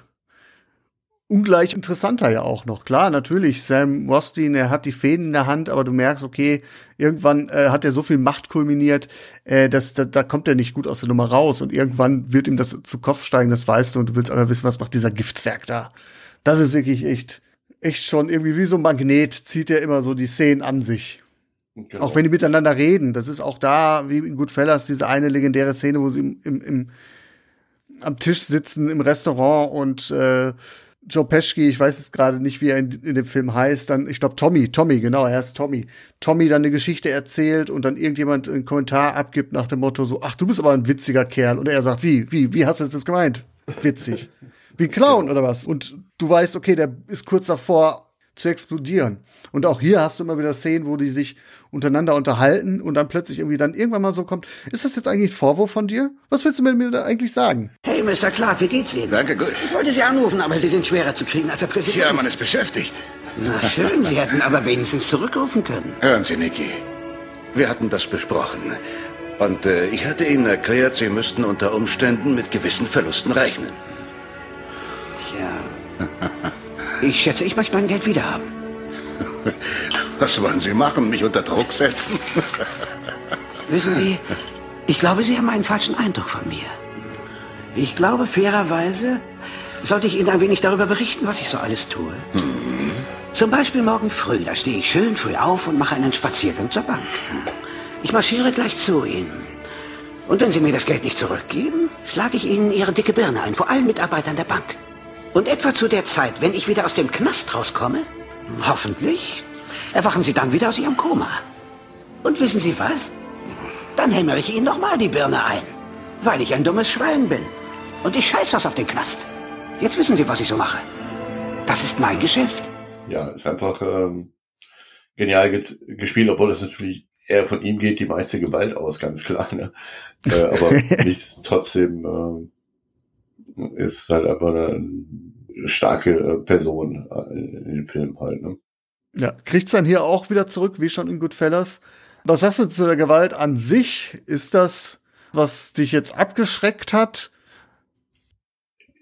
ungleich interessanter ja auch noch. Klar, natürlich, Sam Rostin, er hat die Fäden in der Hand, aber du merkst, okay, irgendwann äh, hat er so viel Macht kulminiert, äh, dass da, da kommt er nicht gut aus der Nummer raus und irgendwann wird ihm das zu Kopf steigen, das weißt du, und du willst aber wissen, was macht dieser Giftswerk da. Das ist wirklich echt, echt schon irgendwie wie so ein Magnet, zieht er immer so die Szenen an sich. Genau. Auch wenn die miteinander reden. Das ist auch da, wie in Goodfellas, diese eine legendäre Szene, wo sie im, im, im, am Tisch sitzen im Restaurant und äh, Joe Pesci, ich weiß jetzt gerade nicht, wie er in, in dem Film heißt, dann, ich glaube Tommy, Tommy, genau, er ist Tommy. Tommy dann eine Geschichte erzählt und dann irgendjemand einen Kommentar abgibt nach dem Motto so, ach, du bist aber ein witziger Kerl. Und er sagt, wie, wie, wie hast du das gemeint? Witzig. Wie ein Clown oder was? Und du weißt, okay, der ist kurz davor zu explodieren. Und auch hier hast du immer wieder Szenen, wo die sich untereinander unterhalten und dann plötzlich irgendwie dann irgendwann mal so kommt, ist das jetzt eigentlich ein Vorwurf von dir? Was willst du mit mir da eigentlich sagen? Hey, Mr. Clark, wie geht's Ihnen? Danke, gut. Ich wollte Sie anrufen, aber Sie sind schwerer zu kriegen als der Präsident. Tja, man ist beschäftigt. Na schön, Sie hätten aber wenigstens zurückrufen können. Hören Sie, Nicky. Wir hatten das besprochen. Und äh, ich hatte Ihnen erklärt, Sie müssten unter Umständen mit gewissen Verlusten rechnen. Tja. *laughs* Ich schätze, ich möchte mein Geld wieder haben. *laughs* Was wollen Sie machen? Mich unter Druck setzen? *laughs* Wissen Sie, ich glaube, Sie haben einen falschen Eindruck von mir. Ich glaube, fairerweise sollte ich Ihnen ein wenig darüber berichten, was ich so alles tue. Mhm. Zum Beispiel morgen früh, da stehe ich schön früh auf und mache einen Spaziergang zur Bank. Ich marschiere gleich zu Ihnen. Und wenn Sie mir das Geld nicht zurückgeben, schlage ich Ihnen Ihre dicke Birne ein, vor allen Mitarbeitern der Bank. Und etwa zu der Zeit, wenn ich wieder aus dem Knast rauskomme, hoffentlich, erwachen Sie dann wieder aus Ihrem Koma. Und wissen Sie was? Dann hämmere ich Ihnen nochmal die Birne ein, weil ich ein dummes Schwein bin. Und ich scheiß was auf den Knast. Jetzt wissen Sie, was ich so mache. Das ist mein Geschäft. Ja, ist einfach ähm, genial ge gespielt, obwohl es natürlich eher von ihm geht die meiste Gewalt aus, ganz klar. Ne? Äh, aber *laughs* nicht trotzdem äh, ist halt einfach eine, starke äh, Person äh, in dem Film halt. Ne? Ja, kriegt's dann hier auch wieder zurück, wie schon in Goodfellas. Was sagst du zu der Gewalt an sich? Ist das, was dich jetzt abgeschreckt hat?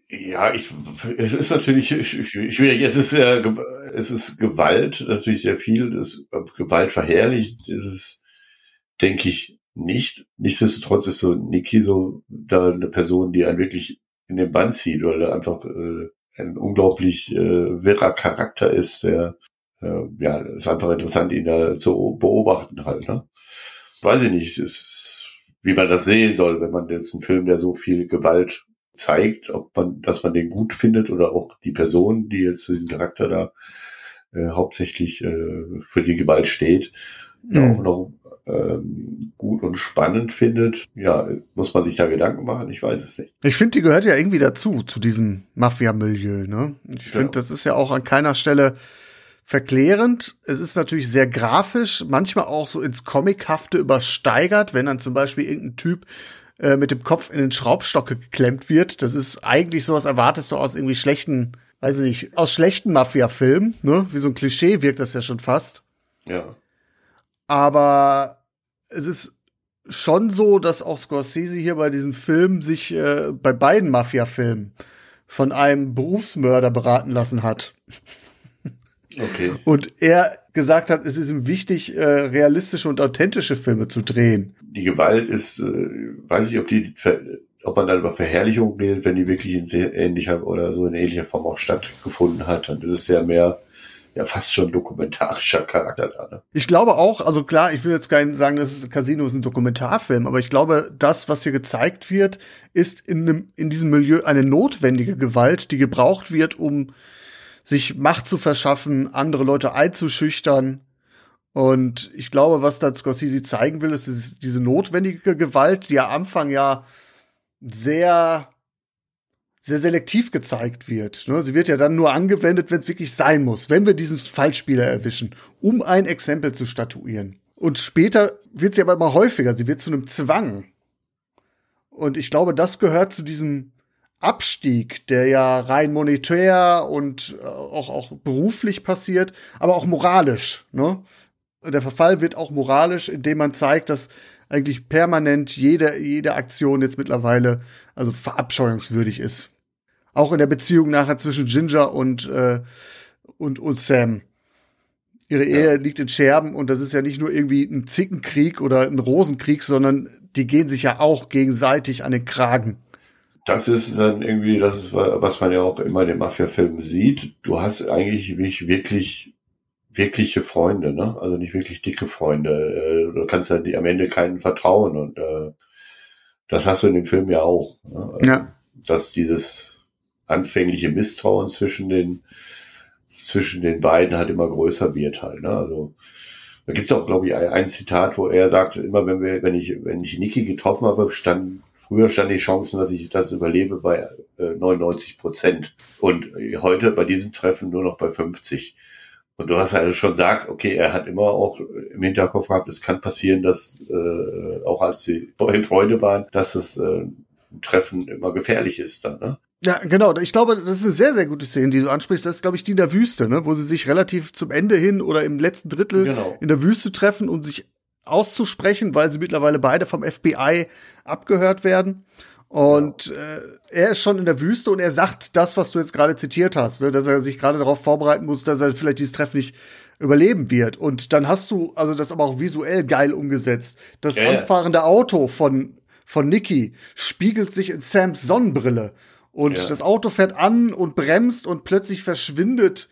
Ja, ich, es ist natürlich schwierig. Es ist, äh, es ist Gewalt, natürlich sehr viel. Das Gewalt verherrlicht ist es, denke ich, nicht. Nichtsdestotrotz ist so Niki so da eine Person, die einen wirklich in den Bann zieht, weil er einfach äh, ein unglaublich äh, wirrer Charakter ist, der äh, ja, ist einfach interessant, ihn da zu beobachten halt. Ne? Weiß ich nicht, ist, wie man das sehen soll, wenn man jetzt einen Film, der so viel Gewalt zeigt, ob man, dass man den gut findet oder auch die Person, die jetzt diesen Charakter da äh, hauptsächlich äh, für die Gewalt steht, mhm. auch noch ähm, gut und spannend findet. Ja, muss man sich da Gedanken machen? Ich weiß es nicht. Ich finde, die gehört ja irgendwie dazu, zu diesem Mafia-Milieu. Ne? Ich finde, ja. das ist ja auch an keiner Stelle verklärend. Es ist natürlich sehr grafisch, manchmal auch so ins Comichafte übersteigert, wenn dann zum Beispiel irgendein Typ äh, mit dem Kopf in den Schraubstock geklemmt wird. Das ist eigentlich sowas erwartest du aus irgendwie schlechten, weiß ich nicht, aus schlechten Mafia-Filmen, ne? Wie so ein Klischee wirkt das ja schon fast. Ja. Aber es ist schon so, dass auch Scorsese hier bei diesem Film sich äh, bei beiden Mafia-Filmen von einem Berufsmörder beraten lassen hat. Okay. Und er gesagt hat, es ist ihm wichtig, äh, realistische und authentische Filme zu drehen. Die Gewalt ist, äh, weiß ich, ob die, ob man dann über Verherrlichung redet, wenn die wirklich in sehr ähnlicher oder so in ähnlicher Form auch stattgefunden hat. Dann ist es ja mehr, ja fast schon dokumentarischer Charakter da. Ne? Ich glaube auch, also klar, ich will jetzt nicht sagen, dass Casino ist ein Dokumentarfilm, aber ich glaube, das, was hier gezeigt wird, ist in, einem, in diesem Milieu eine notwendige Gewalt, die gebraucht wird, um sich Macht zu verschaffen, andere Leute einzuschüchtern. Und ich glaube, was da Scorsese zeigen will, ist diese notwendige Gewalt, die am Anfang ja sehr, sehr selektiv gezeigt wird. Ne? Sie wird ja dann nur angewendet, wenn es wirklich sein muss, wenn wir diesen Fallspieler erwischen, um ein Exempel zu statuieren. Und später wird sie aber immer häufiger, sie wird zu einem Zwang. Und ich glaube, das gehört zu diesem Abstieg, der ja rein monetär und äh, auch, auch beruflich passiert, aber auch moralisch. Ne? Der Verfall wird auch moralisch, indem man zeigt, dass eigentlich permanent jede, jede Aktion jetzt mittlerweile also verabscheuungswürdig ist. Auch in der Beziehung nachher zwischen Ginger und, äh, und, und Sam. Ihre Ehe ja. liegt in Scherben und das ist ja nicht nur irgendwie ein Zickenkrieg oder ein Rosenkrieg, sondern die gehen sich ja auch gegenseitig an den Kragen das ist dann irgendwie, das ist, was man ja auch immer in den Mafia-Filmen sieht. Du hast eigentlich nicht wirklich wirkliche Freunde, ne? Also nicht wirklich dicke Freunde. Äh, du kannst ja am Ende keinen vertrauen und äh, das hast du in dem Film ja auch. Ne? Ja. Dass dieses anfängliche Misstrauen zwischen den, zwischen den beiden halt immer größer wird halt. Ne? Also da gibt's auch, glaube ich, ein, Zitat, wo er sagt, immer wenn wir, wenn ich, wenn ich Niki getroffen habe, stand Früher stand die Chancen, dass ich das überlebe, bei äh, 99 Prozent. Und heute bei diesem Treffen nur noch bei 50. Und du hast ja schon gesagt, okay, er hat immer auch im Hinterkopf gehabt, es kann passieren, dass äh, auch als sie Freunde waren, dass es äh, Treffen immer gefährlich ist dann, ne? Ja, genau. Ich glaube, das ist eine sehr, sehr gute Szene, die du ansprichst. Das ist, glaube ich, die in der Wüste, ne? wo sie sich relativ zum Ende hin oder im letzten Drittel Genau. in der Wüste treffen und sich auszusprechen, weil sie mittlerweile beide vom FBI abgehört werden. Und äh, er ist schon in der Wüste und er sagt das, was du jetzt gerade zitiert hast, ne? dass er sich gerade darauf vorbereiten muss, dass er vielleicht dieses Treffen nicht überleben wird. Und dann hast du also das aber auch visuell geil umgesetzt. Das ja. anfahrende Auto von von Nicky spiegelt sich in Sams Sonnenbrille und Ja. das Auto fährt an und bremst und plötzlich verschwindet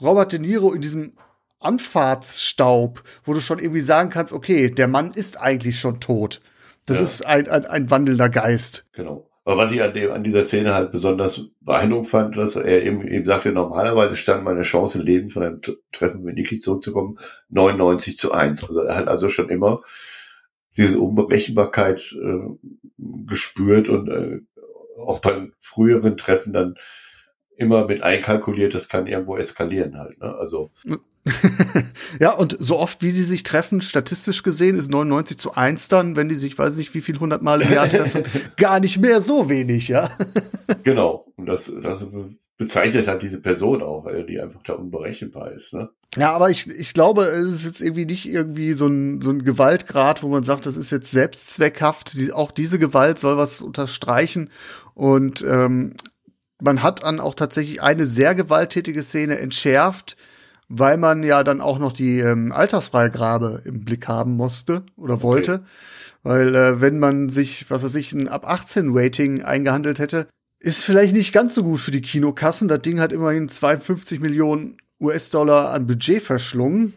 Robert De Niro in diesem Anfahrtsstaub, wo du schon irgendwie sagen kannst, okay, der Mann ist eigentlich schon tot. Das Ja. ist ein, ein, ein wandelnder Geist. Genau. Aber was ich an, dem, an dieser Szene halt besonders beeindruckend fand, dass er eben, eben sagte, normalerweise stand meine Chance, lebend von einem Treffen mit Niki zurückzukommen, 99 zu 1. Also er hat also schon immer diese Unberechenbarkeit äh, gespürt und äh, auch beim früheren Treffen dann immer mit einkalkuliert, das kann irgendwo eskalieren halt. Ne? Also Ja, *laughs* und so oft wie die sich treffen, statistisch gesehen, ist 99 zu 1 dann, wenn die sich, weiß nicht, wie viel hundert Mal im Jahr *laughs* treffen, gar nicht mehr so wenig, ja. *laughs* genau. Und das, das bezeichnet halt diese Person auch, weil die einfach da unberechenbar ist. Ne? Ja, aber ich, ich glaube, es ist jetzt irgendwie nicht irgendwie so ein, so ein Gewaltgrad, wo man sagt, das ist jetzt selbstzweckhaft. Die, auch diese Gewalt soll was unterstreichen. Und ähm, man hat dann auch tatsächlich eine sehr gewalttätige Szene entschärft, weil man ja dann auch noch die ähm, Altersfreigabe im Blick haben musste oder wollte. Weil äh, wenn man sich, was weiß ich, ein ab 18 Rating eingehandelt hätte, ist vielleicht nicht ganz so gut für die Kinokassen. Das Ding hat immerhin 52 Millionen US-Dollar an Budget verschlungen.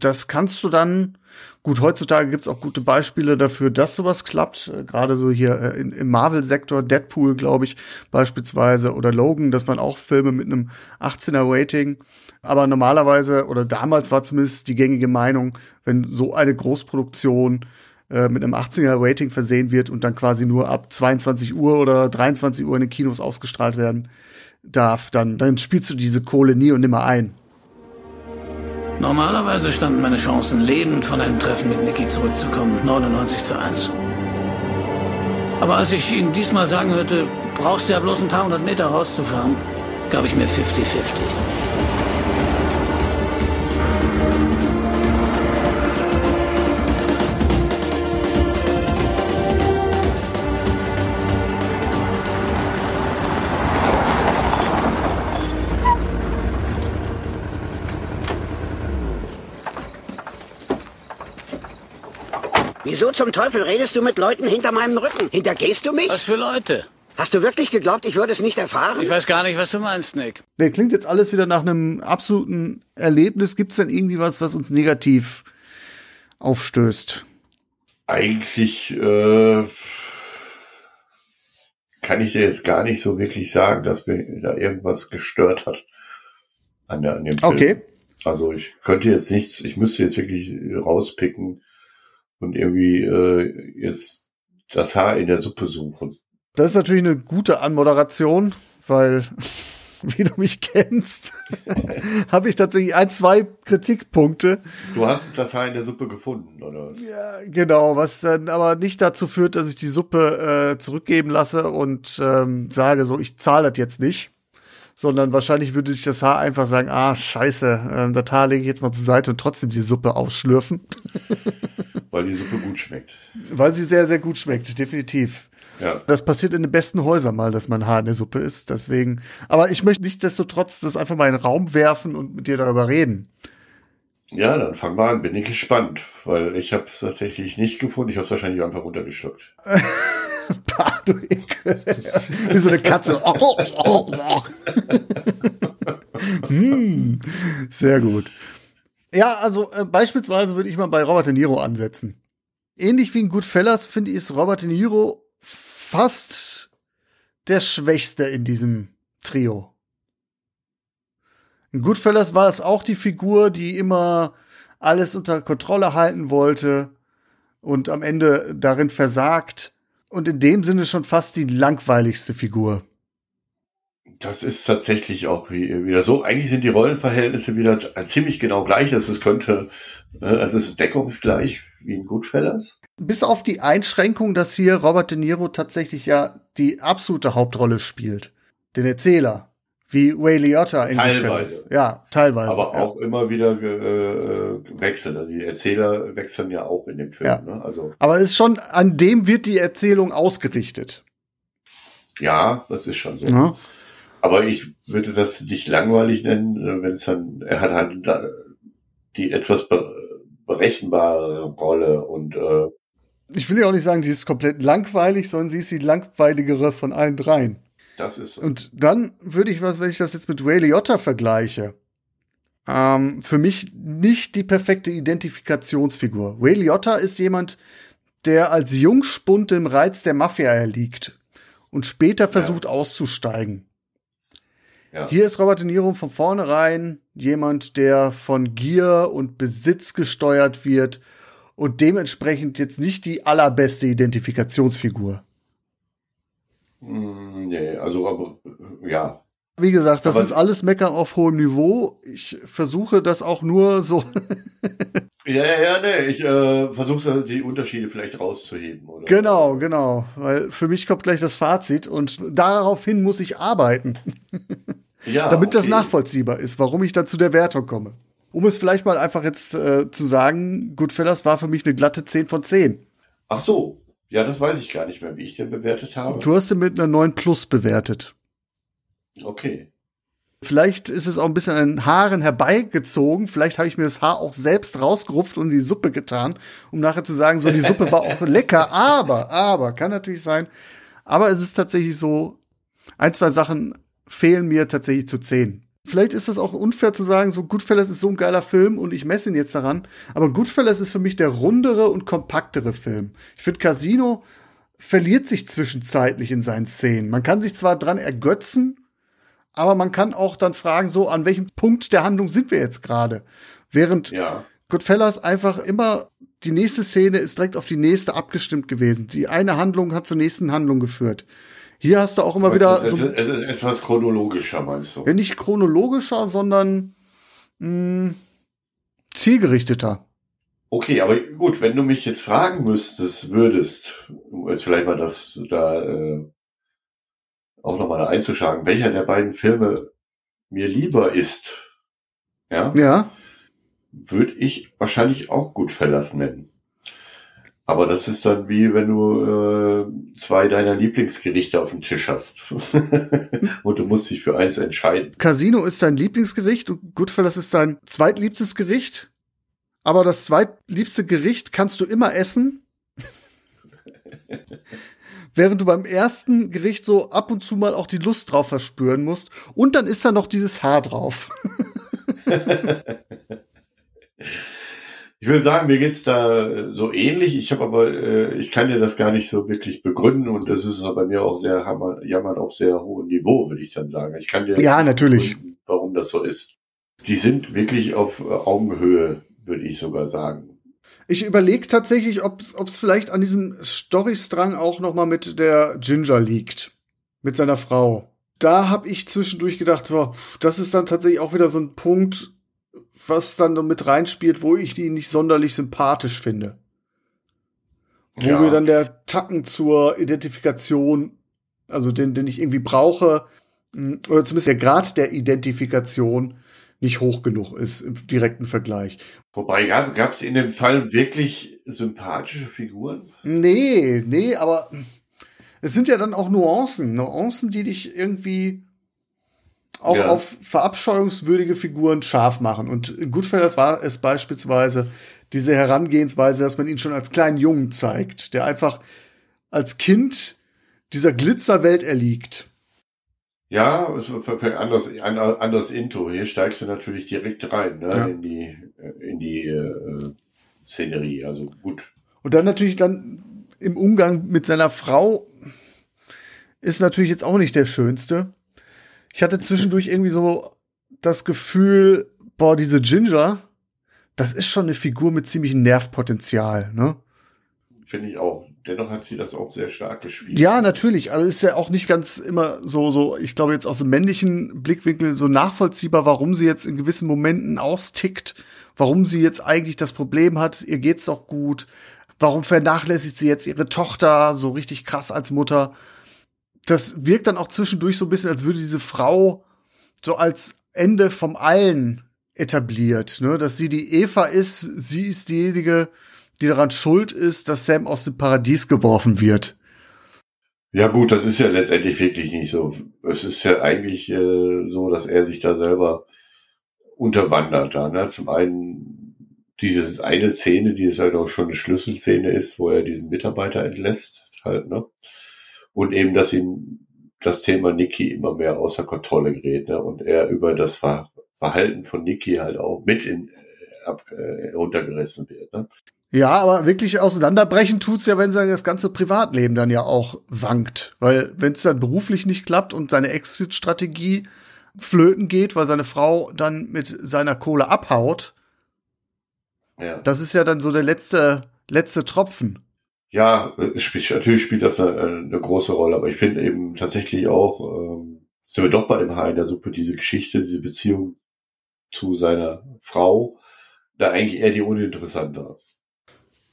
Das kannst du dann, gut, heutzutage gibt's auch gute Beispiele dafür, dass sowas klappt. Äh, Gerade so hier äh, in, im Marvel-Sektor, Deadpool, glaube ich, beispielsweise, oder Logan, das waren auch Filme mit einem 18er-Rating. Aber normalerweise, oder damals war zumindest die gängige Meinung, wenn so eine Großproduktion äh, mit einem 18er-Rating versehen wird und dann quasi nur ab 22 Uhr oder 23 Uhr in den Kinos ausgestrahlt werden darf, dann, dann spielst du diese Kohle nie und nimmer ein. Normalerweise standen meine Chancen, lebend von einem Treffen mit Niki zurückzukommen, 99 zu 1. Aber als ich ihn diesmal sagen hörte, brauchst du ja bloß ein paar hundert Meter rauszufahren, gab ich mir 50-50. Wieso zum Teufel redest du mit Leuten hinter meinem Rücken? Hintergehst du mich? Was für Leute? Hast du wirklich geglaubt, ich würde es nicht erfahren? Ich weiß gar nicht, was du meinst, Nick. Der klingt jetzt alles wieder nach einem absoluten Erlebnis. Gibt's denn irgendwie was, was uns negativ aufstößt? Eigentlich äh, kann ich dir jetzt gar nicht so wirklich sagen, dass mir da irgendwas gestört hat an, der, an dem Film. Okay. Also ich könnte jetzt nichts, ich müsste jetzt wirklich rauspicken und irgendwie äh, jetzt das Haar in der Suppe suchen. Das ist natürlich eine gute Anmoderation, weil, *laughs* wie du mich kennst, *laughs* habe ich tatsächlich ein, zwei Kritikpunkte. Du hast das Haar in der Suppe gefunden, oder was? Ja, genau, was dann aber nicht dazu führt, dass ich die Suppe äh, zurückgeben lasse und ähm, sage, so, ich zahle das jetzt nicht. Sondern wahrscheinlich würde ich das Haar einfach sagen, ah, scheiße, äh, das Haar lege ich jetzt mal zur Seite und trotzdem die Suppe ausschlürfen. *laughs* Weil die Suppe gut schmeckt. Weil sie sehr, sehr gut schmeckt, definitiv. Ja. Das passiert in den besten Häusern mal, dass man Haar in der Suppe ist. Deswegen. Aber ich möchte nicht desto trotz das einfach mal in den Raum werfen und mit dir darüber reden. Ja, dann fang mal an, bin ich gespannt, weil ich habe es tatsächlich nicht gefunden. Ich habe es wahrscheinlich einfach runtergeschluckt. Pah, du Ekel. Wie so eine Katze. Oh, oh, oh. hm, sehr gut. Ja, also äh, beispielsweise würde ich mal bei Robert De Niro ansetzen. Ähnlich wie in Goodfellas finde ich ist Robert De Niro fast der Schwächste in diesem Trio. In Goodfellas war es auch die Figur, die immer alles unter Kontrolle halten wollte und am Ende darin versagt. Und in dem Sinne schon fast die langweiligste Figur. Das ist tatsächlich auch wieder so. Eigentlich sind die Rollenverhältnisse wieder ziemlich genau gleich. Also es könnte, also es ist deckungsgleich wie in Goodfellas. Bis auf die Einschränkung, dass hier Robert De Niro tatsächlich ja die absolute Hauptrolle spielt. Den Erzähler. Wie Ray Liotta in Teilweise. Ja, teilweise. Aber ja. auch immer wieder äh, wechseln. Also die Erzähler wechseln ja auch in dem Film. Ja. Ne? Also Aber es ist schon, an dem wird die Erzählung ausgerichtet. ja, das ist schon so. Ja. Aber ich würde das nicht langweilig nennen, wenn es dann, er hat halt die etwas be berechenbare Rolle und äh, Ich will ja auch nicht sagen, sie ist komplett langweilig, sondern sie ist die langweiligere von allen dreien. das ist so. Und dann würde ich was, wenn ich das jetzt mit Ray Liotta vergleiche, ähm, für mich nicht die perfekte Identifikationsfigur. Ray Liotta ist jemand, der als Jungspund dem Reiz der Mafia erliegt und später versucht auszusteigen. Ja. Hier ist Robert De Niro von vornherein jemand, der von Gier und Besitz gesteuert wird und dementsprechend jetzt nicht die allerbeste Identifikationsfigur. Mm, nee, also ja. Wie gesagt, das Aber- ist alles Meckern auf hohem Niveau. Ich versuche das auch nur so. *laughs* Ja, ja, ja, nee, ich äh, versuche die Unterschiede vielleicht rauszuheben, oder? genau, genau. Weil für mich kommt gleich das Fazit und daraufhin muss ich arbeiten, *laughs* Ja, damit das okay. nachvollziehbar ist, warum ich dann zu der Wertung komme. Um es vielleicht mal einfach jetzt äh, zu sagen, Goodfellas war für mich eine glatte 10 von 10. Ach so. Ja, das weiß ich gar nicht mehr, wie ich den bewertet habe. Du hast ihn mit einer 9 plus bewertet. Okay. Vielleicht ist es auch ein bisschen an den Haaren herbeigezogen. Vielleicht habe ich mir das Haar auch selbst rausgerupft und in die Suppe getan, um nachher zu sagen, so die Suppe war auch *laughs* lecker. Aber, aber, kann natürlich sein. Aber es ist tatsächlich so, ein, zwei Sachen fehlen mir tatsächlich zu zehn. Vielleicht ist das auch unfair zu sagen, so Goodfellas ist so ein geiler Film und ich messe ihn jetzt daran. Aber Goodfellas ist für mich der rundere und kompaktere Film. Ich finde Casino verliert sich zwischenzeitlich in seinen Szenen. Man kann sich zwar dran ergötzen, aber man kann auch dann fragen, so an welchem Punkt der Handlung sind wir jetzt gerade? Während Ja. Goodfellas einfach immer die nächste Szene ist direkt auf die nächste abgestimmt gewesen. Die eine Handlung hat zur nächsten Handlung geführt. Hier hast du auch immer wieder es, ist, so, es ist etwas chronologischer, meinst du? ja, nicht chronologischer, sondern mh, zielgerichteter. Okay, aber gut, wenn du mich jetzt fragen müsstest, würdest, um jetzt vielleicht mal das da äh, auch nochmal da einzuschlagen, welcher der beiden Filme mir lieber ist, ja, Ja, würde ich wahrscheinlich auch Goodfellas nennen. Aber das ist dann wie wenn du äh, zwei deiner Lieblingsgerichte auf dem Tisch hast *laughs* und du musst dich für eins entscheiden. Casino ist dein Lieblingsgericht und Goodfellas ist dein zweitliebstes Gericht. Aber das zweitliebste Gericht kannst du immer essen. *laughs* Während du beim ersten Gericht so ab und zu mal auch die Lust drauf verspüren musst. Und dann ist da noch dieses Haar drauf. *laughs* Ich will sagen, mir geht's da äh, so ähnlich. Ich habe aber, äh, ich kann dir das gar nicht so wirklich begründen und das ist bei mir auch sehr hammer, jammern auf sehr hohem Niveau, würde ich dann sagen. Ich kann dir Ja, natürlich. begründen, warum das so ist. Die sind wirklich auf äh, Augenhöhe, würde ich sogar sagen. Ich überlege tatsächlich, ob es vielleicht an diesem Storystrang auch noch mal mit der Ginger liegt. Mit seiner Frau. Da habe ich zwischendurch gedacht, boah, das ist dann tatsächlich auch wieder so ein Punkt, was dann noch mit reinspielt, wo ich die nicht sonderlich sympathisch finde. Wo Ja. mir dann der Tacken zur Identifikation, also den, den ich irgendwie brauche, mh, oder zumindest der Grad der Identifikation nicht hoch genug ist im direkten Vergleich. Wobei gab es in dem Fall wirklich sympathische Figuren? Nee, nee, aber es sind ja dann auch Nuancen. Nuancen, die dich irgendwie auch Ja. auf verabscheuungswürdige Figuren scharf machen. Und in Goodfellas war es beispielsweise diese Herangehensweise, dass man ihn schon als kleinen Jungen zeigt, der einfach als Kind dieser Glitzerwelt erliegt. Ja, ein anderes Intro. Hier steigst du natürlich direkt rein, ne, Ja. in die, äh, in die äh, Szenerie. Also gut. Und dann natürlich dann im Umgang mit seiner Frau ist natürlich jetzt auch nicht der schönste. Ich hatte zwischendurch irgendwie so das Gefühl, boah, diese Ginger, das ist schon eine Figur mit ziemlichem Nervpotenzial, ne? Finde ich auch. Dennoch hat sie das auch sehr stark gespielt. Ja, natürlich, aber ist ja auch nicht ganz immer so, so, ich glaube jetzt aus dem männlichen Blickwinkel so nachvollziehbar, warum sie jetzt in gewissen Momenten austickt, warum sie jetzt eigentlich das Problem hat, ihr geht's doch gut, warum vernachlässigt sie jetzt ihre Tochter so richtig krass als Mutter. Das wirkt dann auch zwischendurch so ein bisschen, als würde diese Frau so als Ende vom Allen etabliert, ne, dass sie die Eva ist, sie ist diejenige, die daran schuld ist, dass Sam aus dem Paradies geworfen wird. Ja gut, das ist ja letztendlich wirklich nicht so. Es ist ja eigentlich äh, so, dass er sich da selber unterwandert. Da, ne? Zum einen diese eine Szene, die ist halt auch schon eine Schlüsselszene ist, wo er diesen Mitarbeiter entlässt, halt, ne? Und eben, dass ihm das Thema Niki immer mehr außer Kontrolle gerät, ne? Und er über das Ver Verhalten von Niki halt auch mit in, äh, ab, äh, runtergerissen wird, ne? Ja, aber wirklich auseinanderbrechen tut's ja, wenn sein das ganze Privatleben dann ja auch wankt. Weil wenn es dann beruflich nicht klappt und seine Exit-Strategie flöten geht, weil seine Frau dann mit seiner Kohle abhaut, ja. das ist ja dann so der letzte, letzte Tropfen. Ja, spielt, natürlich spielt das eine, eine große Rolle, aber ich finde eben tatsächlich auch, ähm, sind wir doch bei dem Haar in der Suppe, diese Geschichte, diese Beziehung zu seiner Frau, da eigentlich eher die uninteressantere.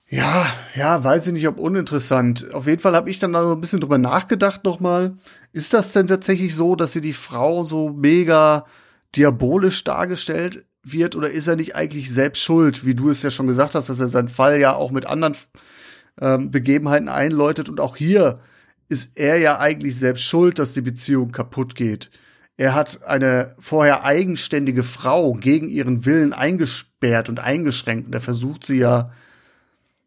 Ja, ja, weiß ich nicht, ob uninteressant. Auf jeden Fall habe ich dann da so ein bisschen drüber nachgedacht nochmal. Ist das denn tatsächlich so, dass sie die Frau so mega diabolisch dargestellt wird oder ist er nicht eigentlich selbst schuld, wie du es ja schon gesagt hast, dass er seinen Fall ja auch mit anderen ähm, Begebenheiten einläutet und auch hier ist er ja eigentlich selbst schuld, dass die Beziehung kaputt geht. Er hat eine vorher eigenständige Frau gegen ihren Willen eingesperrt und eingeschränkt und er versucht sie ja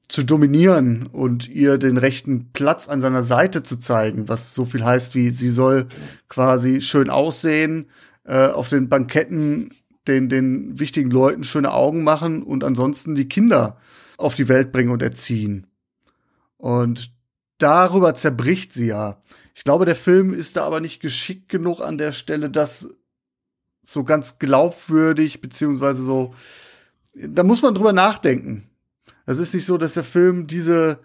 zu dominieren und ihr den rechten Platz an seiner Seite zu zeigen, was so viel heißt wie, sie soll quasi schön aussehen, äh, auf den Banketten den, den wichtigen Leuten schöne Augen machen und ansonsten die Kinder auf die Welt bringen und erziehen. Und darüber zerbricht sie ja. Ich glaube, der Film ist da aber nicht geschickt genug an der Stelle, das so ganz glaubwürdig, beziehungsweise so, da muss man drüber nachdenken. Es ist nicht so, dass der Film diese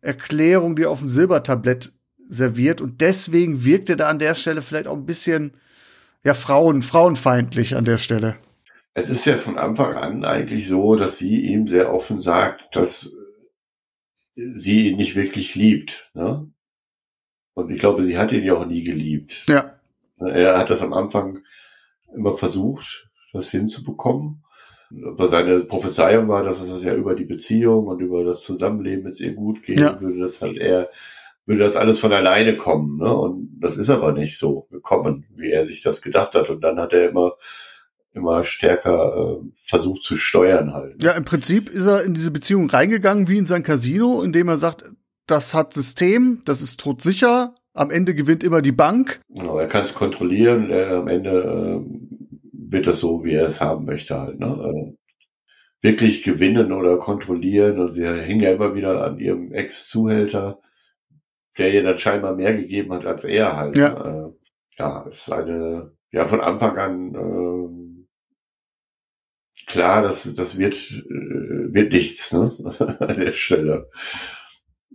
Erklärung, die auf dem Silbertablett serviert und deswegen wirkt er da an der Stelle vielleicht auch ein bisschen ja Frauen frauenfeindlich an der Stelle. Es ist ja von Anfang an eigentlich so, dass sie ihm sehr offen sagt, dass sie ihn nicht wirklich liebt. Ne? Und ich glaube, sie hat ihn ja auch nie geliebt. Ja. Er hat das am Anfang immer versucht, das hinzubekommen aber seine Prophezeiung war, dass es das ja über die Beziehung und über das Zusammenleben jetzt ihr gut gehen ja. würde, das halt er würde das alles von alleine kommen, ne? Und das ist aber nicht so gekommen, wie er sich das gedacht hat. Und dann hat er immer immer stärker äh, versucht zu steuern halt. Ne? Ja, im Prinzip ist er in diese Beziehung reingegangen wie in sein Casino, indem er sagt, das hat System, das ist todsicher, am Ende gewinnt immer die Bank. Genau, er kann es kontrollieren, er, am Ende äh, wird das so, wie er es haben möchte halt. Ne? Also wirklich gewinnen oder kontrollieren und sie hing ja immer wieder an ihrem Ex-Zuhälter, der ihr dann scheinbar mehr gegeben hat als er halt. Ja, ne? ja ist eine, ja von Anfang an äh, klar, das, das wird, äh, wird nichts ne? *laughs* an der Stelle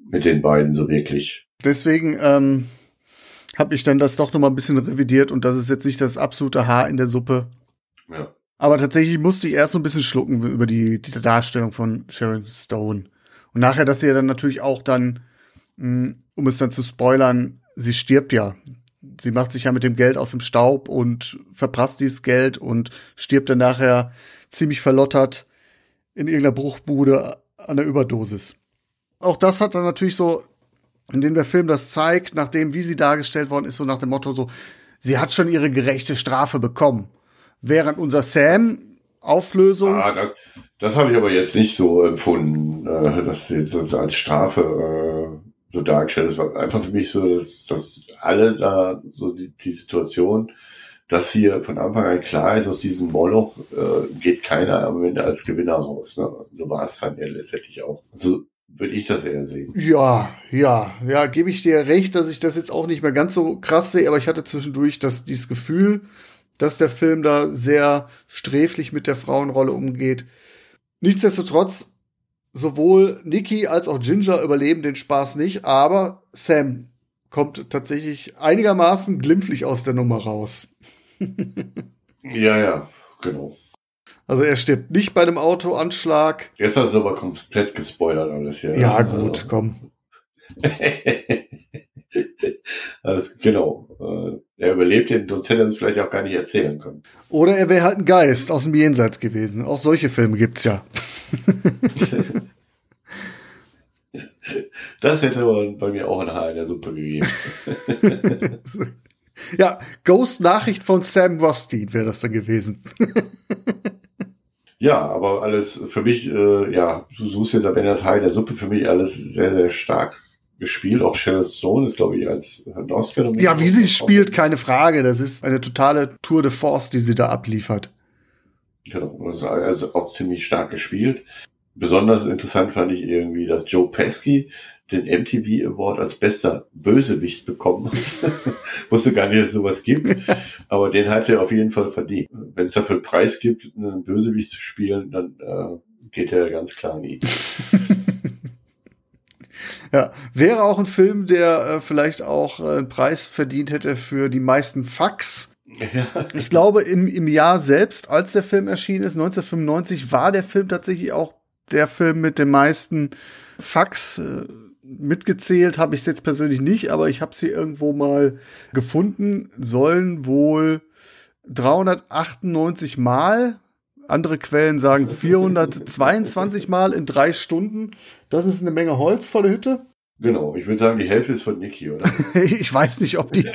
mit den beiden so wirklich. Deswegen ähm, habe ich dann das doch noch mal ein bisschen revidiert und das ist jetzt nicht das absolute Haar in der Suppe. Ja. Aber tatsächlich musste ich erst so ein bisschen schlucken über die, die Darstellung von Sharon Stone. Und nachher, dass sie ja dann natürlich auch dann, mm, um es dann zu spoilern, sie stirbt ja. Sie macht sich ja mit dem Geld aus dem Staub und verprasst dieses Geld und stirbt dann nachher ziemlich verlottert in irgendeiner Bruchbude an der Überdosis. Auch das hat dann natürlich so, indem der Film das zeigt, nachdem wie sie dargestellt worden ist, so nach dem Motto so, sie hat schon ihre gerechte Strafe bekommen. Während unser Sam Auflösung. Ah, das, das habe ich aber jetzt nicht so empfunden, äh, dass jetzt das als Strafe äh, so dargestellt ist. Einfach für mich so, dass, dass alle da so die, die Situation, dass hier von Anfang an klar ist, aus diesem Moloch äh, geht keiner am Ende als Gewinner raus. Ne? So war es dann ja letztendlich auch. Also würde ich das eher sehen. Ja, ja, ja, gebe ich dir recht, dass ich das jetzt auch nicht mehr ganz so krass sehe, aber ich hatte zwischendurch das, dieses Gefühl, dass der Film da sehr sträflich mit der Frauenrolle umgeht. Nichtsdestotrotz, sowohl Nikki als auch Ginger überleben den Spaß nicht, aber Sam kommt tatsächlich einigermaßen glimpflich aus der Nummer raus. *laughs* ja, ja, genau. Also er stirbt nicht bei einem Autoanschlag. Jetzt hast du aber komplett gespoilert alles hier. Ja, gut, also. komm. *laughs* alles, genau. Äh, er überlebt den, sonst hätte er es vielleicht auch gar nicht erzählen können. Oder er wäre halt ein Geist aus dem Jenseits gewesen. Auch solche Filme gibt's ja. *laughs* das hätte man bei mir auch ein Haar in der Suppe gegeben. Ja, Ghost-Nachricht von Sam Rothstein wäre das dann gewesen. Ja, aber alles für mich, äh, ja, du suchst jetzt am Ende das Haar in der Suppe, für mich alles sehr, sehr stark gespielt. Auch Sharon Stone ist, glaube ich, als Oscar Ja, wie sie spielt, keine Frage. Das ist eine totale Tour de Force, die sie da abliefert. Genau, das ist also auch ziemlich stark gespielt. Besonders interessant fand ich irgendwie, dass Joe Pesky den MTV Award als bester Bösewicht bekommen hat. *laughs* Wusste gar nicht, dass es sowas gibt. *laughs* Aber den hat er auf jeden Fall verdient. Wenn es dafür einen Preis gibt, einen Bösewicht zu spielen, dann äh, geht er ganz klar nie. *laughs* Ja, wäre auch ein Film, der äh, vielleicht auch äh, einen Preis verdient hätte für die meisten Fax. Ja. Ich glaube, im, im Jahr selbst, als der Film erschienen ist, 1995, war der Film tatsächlich auch der Film mit den meisten Fax. Äh, mitgezählt habe ich es jetzt persönlich nicht, aber ich habe sie irgendwo mal gefunden. Sollen wohl 398 Mal, andere Quellen sagen 422 Mal in drei Stunden. Das ist eine Menge Holz vor der Hütte. Genau, ich würde sagen, die Hälfte ist von Niki, oder? *laughs* ich weiß nicht, ob die,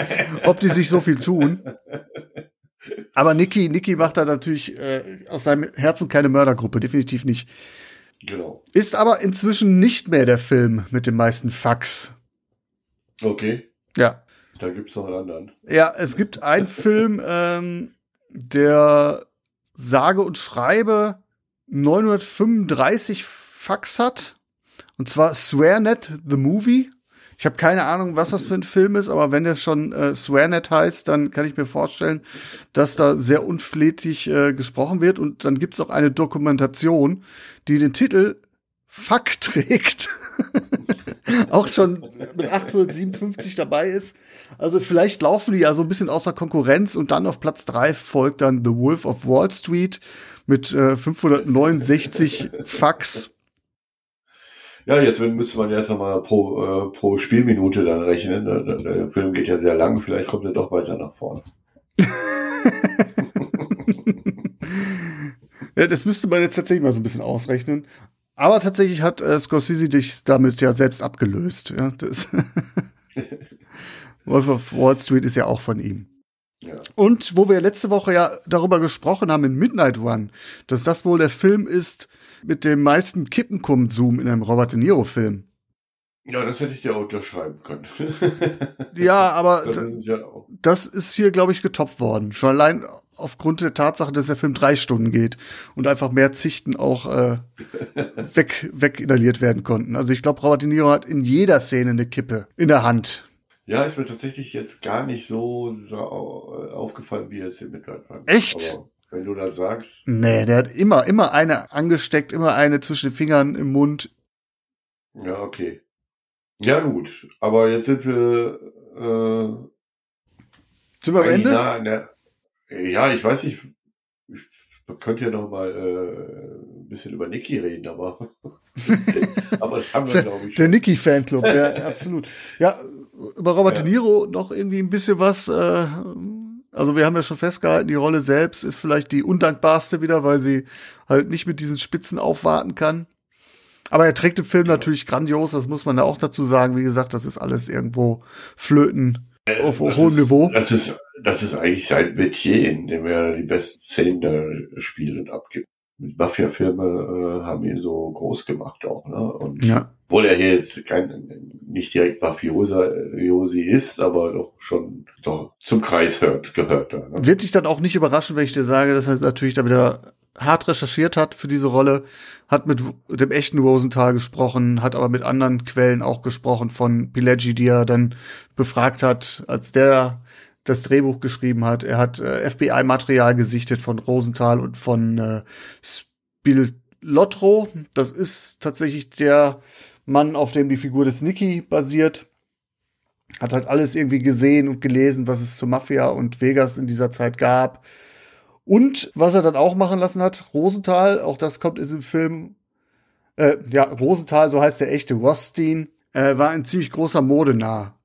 ob die sich so viel tun. Aber Niki, Niki macht da natürlich äh, aus seinem Herzen keine Mördergruppe, definitiv nicht. Genau. Ist aber inzwischen nicht mehr der Film mit den meisten Fax. Okay. Ja. Da gibt's noch einen anderen. Ja, es gibt einen *laughs* Film, ähm, der sage und schreibe 935 Fax hat. Und zwar SwearNet the Movie. Ich habe keine Ahnung, was das für ein Film ist, aber wenn der schon äh, SwearNet heißt, dann kann ich mir vorstellen, dass da sehr unflätig äh, gesprochen wird. Und dann gibt's auch eine Dokumentation, die den Titel Fuck trägt. *laughs* auch schon mit 857 dabei ist. Also vielleicht laufen die ja so ein bisschen außer Konkurrenz und dann auf Platz drei folgt dann The Wolf of Wall Street mit äh, 569 Fax. Ja, jetzt müsste man jetzt nochmal pro, äh, pro Spielminute dann rechnen. Der, der Film geht ja sehr lang, vielleicht kommt er doch weiter nach vorne. *laughs* ja, das müsste man jetzt tatsächlich mal so ein bisschen ausrechnen. Aber tatsächlich hat äh, Scorsese dich damit ja selbst abgelöst. Ja, das *laughs* Wolf of Wall Street ist ja auch von ihm. Ja. Und wo wir letzte Woche ja darüber gesprochen haben in Midnight Run, dass das wohl der Film ist, mit dem meisten Kippenkonsum in einem Robert De Niro-Film. Ja, das hätte ich dir auch unterschreiben können. *laughs* *laughs* ja, aber das ist, ja das ist hier, glaube ich, getoppt worden. Schon allein aufgrund der Tatsache, dass der Film drei Stunden geht und einfach mehr Zichten auch äh, *laughs* weg, weg inhaliert werden konnten. Also ich glaube, Robert De Niro hat in jeder Szene eine Kippe in der Hand. Ja, ist mir tatsächlich jetzt gar nicht so, so aufgefallen, wie es hier mit. Echt? Aber wenn du das sagst. Nee, der hat immer, immer eine angesteckt, immer eine zwischen den Fingern im Mund. Ja, okay. Ja, gut. Aber jetzt sind wir, äh, sind wir am Ende? Nah der, ja, ich weiß nicht, ich könnte ja noch mal äh, ein bisschen über Nicky reden, aber, *laughs* aber das haben wir, glaube ich. Schon. Der Nicky-Fanclub, ja, *laughs* absolut. Ja, über Robert ja. De Niro noch irgendwie ein bisschen was, äh, also wir haben ja schon festgehalten, die Rolle selbst ist vielleicht die undankbarste wieder, weil sie halt nicht mit diesen Spitzen aufwarten kann. Aber er trägt den Film ja. natürlich grandios, das muss man ja auch dazu sagen. Wie gesagt, das ist alles irgendwo Flöten äh, auf hohem Niveau. Das ist, das ist eigentlich sein Metier, in dem er die besten Szenen da spielt und abgibt. Mafia-Filme äh, haben ihn so groß gemacht auch, ne? Und ja. obwohl er hier jetzt kein, nicht direkt Mafiosi ist, aber doch schon doch zum Kreis hört, gehört da. Ne? Wird dich dann auch nicht überraschen, wenn ich dir sage, dass er natürlich da wieder hart recherchiert hat für diese Rolle, hat mit dem echten Rosenthal gesprochen, hat aber mit anderen Quellen auch gesprochen von Pileggi, die er dann befragt hat, als der das Drehbuch geschrieben hat. Er hat äh, FBI-Material gesichtet von Rosenthal und von äh, Spilotro. Das ist tatsächlich der Mann, auf dem die Figur des Nicky basiert. Hat halt alles irgendwie gesehen und gelesen, was es zu Mafia und Vegas in dieser Zeit gab. Und was er dann auch machen lassen hat, Rosenthal, auch das kommt in diesem Film, äh, ja, Rosenthal, so heißt der echte Rothstein, äh, war ein ziemlich großer Modenah.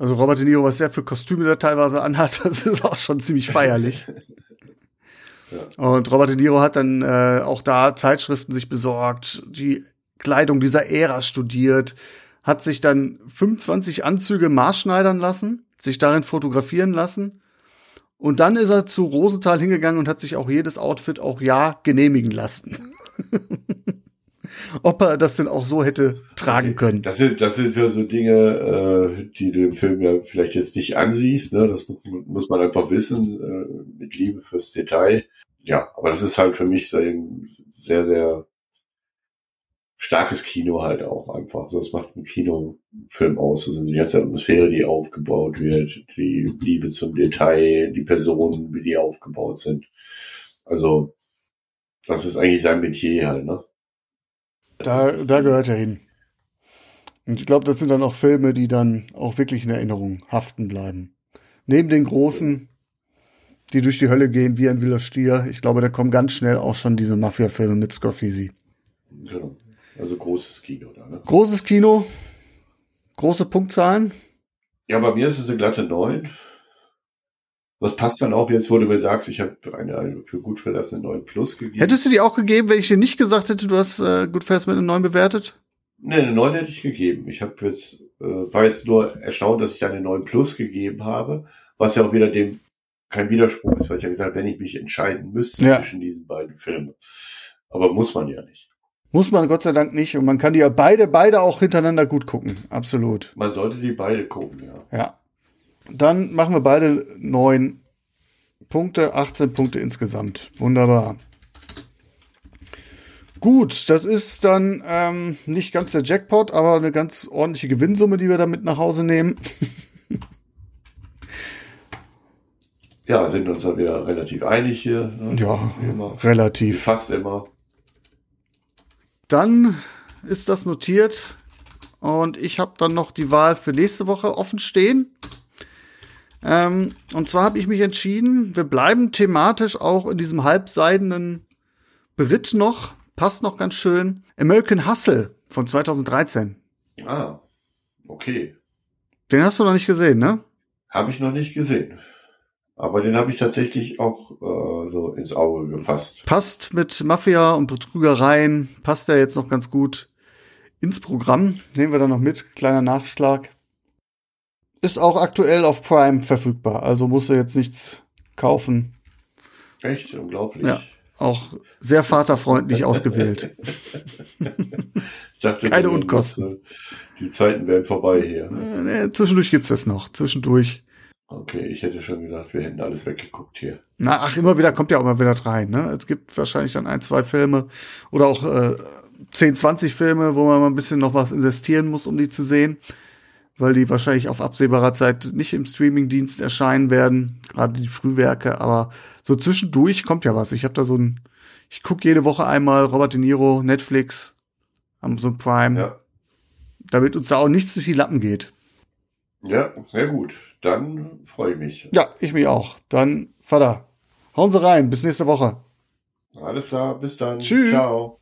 Also Robert De Niro, was der für Kostüme da teilweise anhat, *laughs* das ist auch schon ziemlich feierlich. *laughs* ja. Und Robert De Niro hat dann äh, auch da Zeitschriften sich besorgt, die Kleidung dieser Ära studiert, hat sich dann 25 Anzüge maßschneidern lassen, sich darin fotografieren lassen. Und dann ist er zu Rosenthal hingegangen und hat sich auch jedes Outfit auch ja genehmigen lassen. *laughs* Ob er das denn auch so hätte tragen können. Das sind, das sind ja so Dinge, äh, die du im Film ja vielleicht jetzt nicht ansiehst. Ne? Das muss man einfach wissen, äh, mit Liebe fürs Detail. Ja, aber das ist halt für mich sehr, sehr starkes Kino halt auch einfach. So, das macht ein Kinofilm aus. Also die ganze Atmosphäre, die aufgebaut wird, die Liebe zum Detail, die Personen, wie die aufgebaut sind. Also, das ist eigentlich sein Metier halt, ne? Da, da gehört er hin. Und ich glaube, das sind dann auch Filme, die dann auch wirklich in Erinnerung haften bleiben. Neben den großen, die durch die Hölle gehen, wie ein wilder Stier, ich glaube, da kommen ganz schnell auch schon diese Mafia-Filme mit Scorsese. Genau. Also großes Kino da, ne? Großes Kino, große Punktzahlen. Ja, bei mir ist es eine glatte 9. Was passt dann auch jetzt, wo du mir sagst, ich habe eine, für Goodfellas eine 9 Plus gegeben. Hättest du die auch gegeben, wenn ich dir nicht gesagt hätte, du hast äh, Goodfellas mit einer 9 bewertet? Nee, eine 9 hätte ich gegeben. Ich habe jetzt, äh, war jetzt nur erstaunt, dass ich eine 9 Plus gegeben habe, was ja auch wieder dem kein Widerspruch ist, weil ich ja gesagt habe, wenn ich mich entscheiden müsste ja. zwischen diesen beiden Filmen. Aber muss man ja nicht. Muss man Gott sei Dank nicht. Und man kann die ja beide, beide auch hintereinander gut gucken. Absolut. Man sollte die beide gucken, ja. Ja. Dann machen wir beide neun Punkte, 18 Punkte insgesamt. Wunderbar. Gut, das ist dann ähm, nicht ganz der Jackpot, aber eine ganz ordentliche Gewinnsumme, die wir damit nach Hause nehmen. *laughs* ja, sind uns dann wieder relativ einig hier. Ne? Ja, relativ. Fast immer. Dann ist das notiert und ich habe dann noch die Wahl für nächste Woche offen stehen. Ähm, und zwar habe ich mich entschieden, wir bleiben thematisch auch in diesem halbseidenen Brit noch, passt noch ganz schön. American Hustle von 2013. Ah, okay. Den hast du noch nicht gesehen, ne? Habe ich noch nicht gesehen. Aber den habe ich tatsächlich auch äh, so ins Auge gefasst. Passt mit Mafia und Betrügereien, passt ja jetzt noch ganz gut ins Programm. Nehmen wir da noch mit, kleiner Nachschlag. Ist auch aktuell auf Prime verfügbar, also musst du jetzt nichts kaufen. Echt? Unglaublich. Ja, auch sehr vaterfreundlich *laughs* ausgewählt. ich dachte, Keine Unkosten. Die Zeiten werden vorbei hier. Ne? Äh, zwischendurch gibt's das noch. Zwischendurch Okay, ich hätte schon gedacht, wir hätten alles weggeguckt hier. Na, ach, immer wieder kommt ja auch immer wieder rein, ne? Es gibt wahrscheinlich dann ein, zwei Filme oder auch äh, 10, 20 Filme, wo man mal ein bisschen noch was investieren muss, um die zu sehen. Weil die wahrscheinlich auf absehbarer Zeit nicht im Streamingdienst erscheinen werden, gerade die Frühwerke, aber so zwischendurch kommt ja was. Ich habe da so ein, ich gucke jede Woche einmal Robert De Niro, Netflix, Amazon Prime. Ja. Damit uns da auch nicht zu viel Lappen geht. Ja, sehr gut. Dann freue ich mich. Ja, ich mich auch. Dann, Vater, hauen Sie rein. Bis nächste Woche. Alles klar, bis dann. Tschüss. Ciao.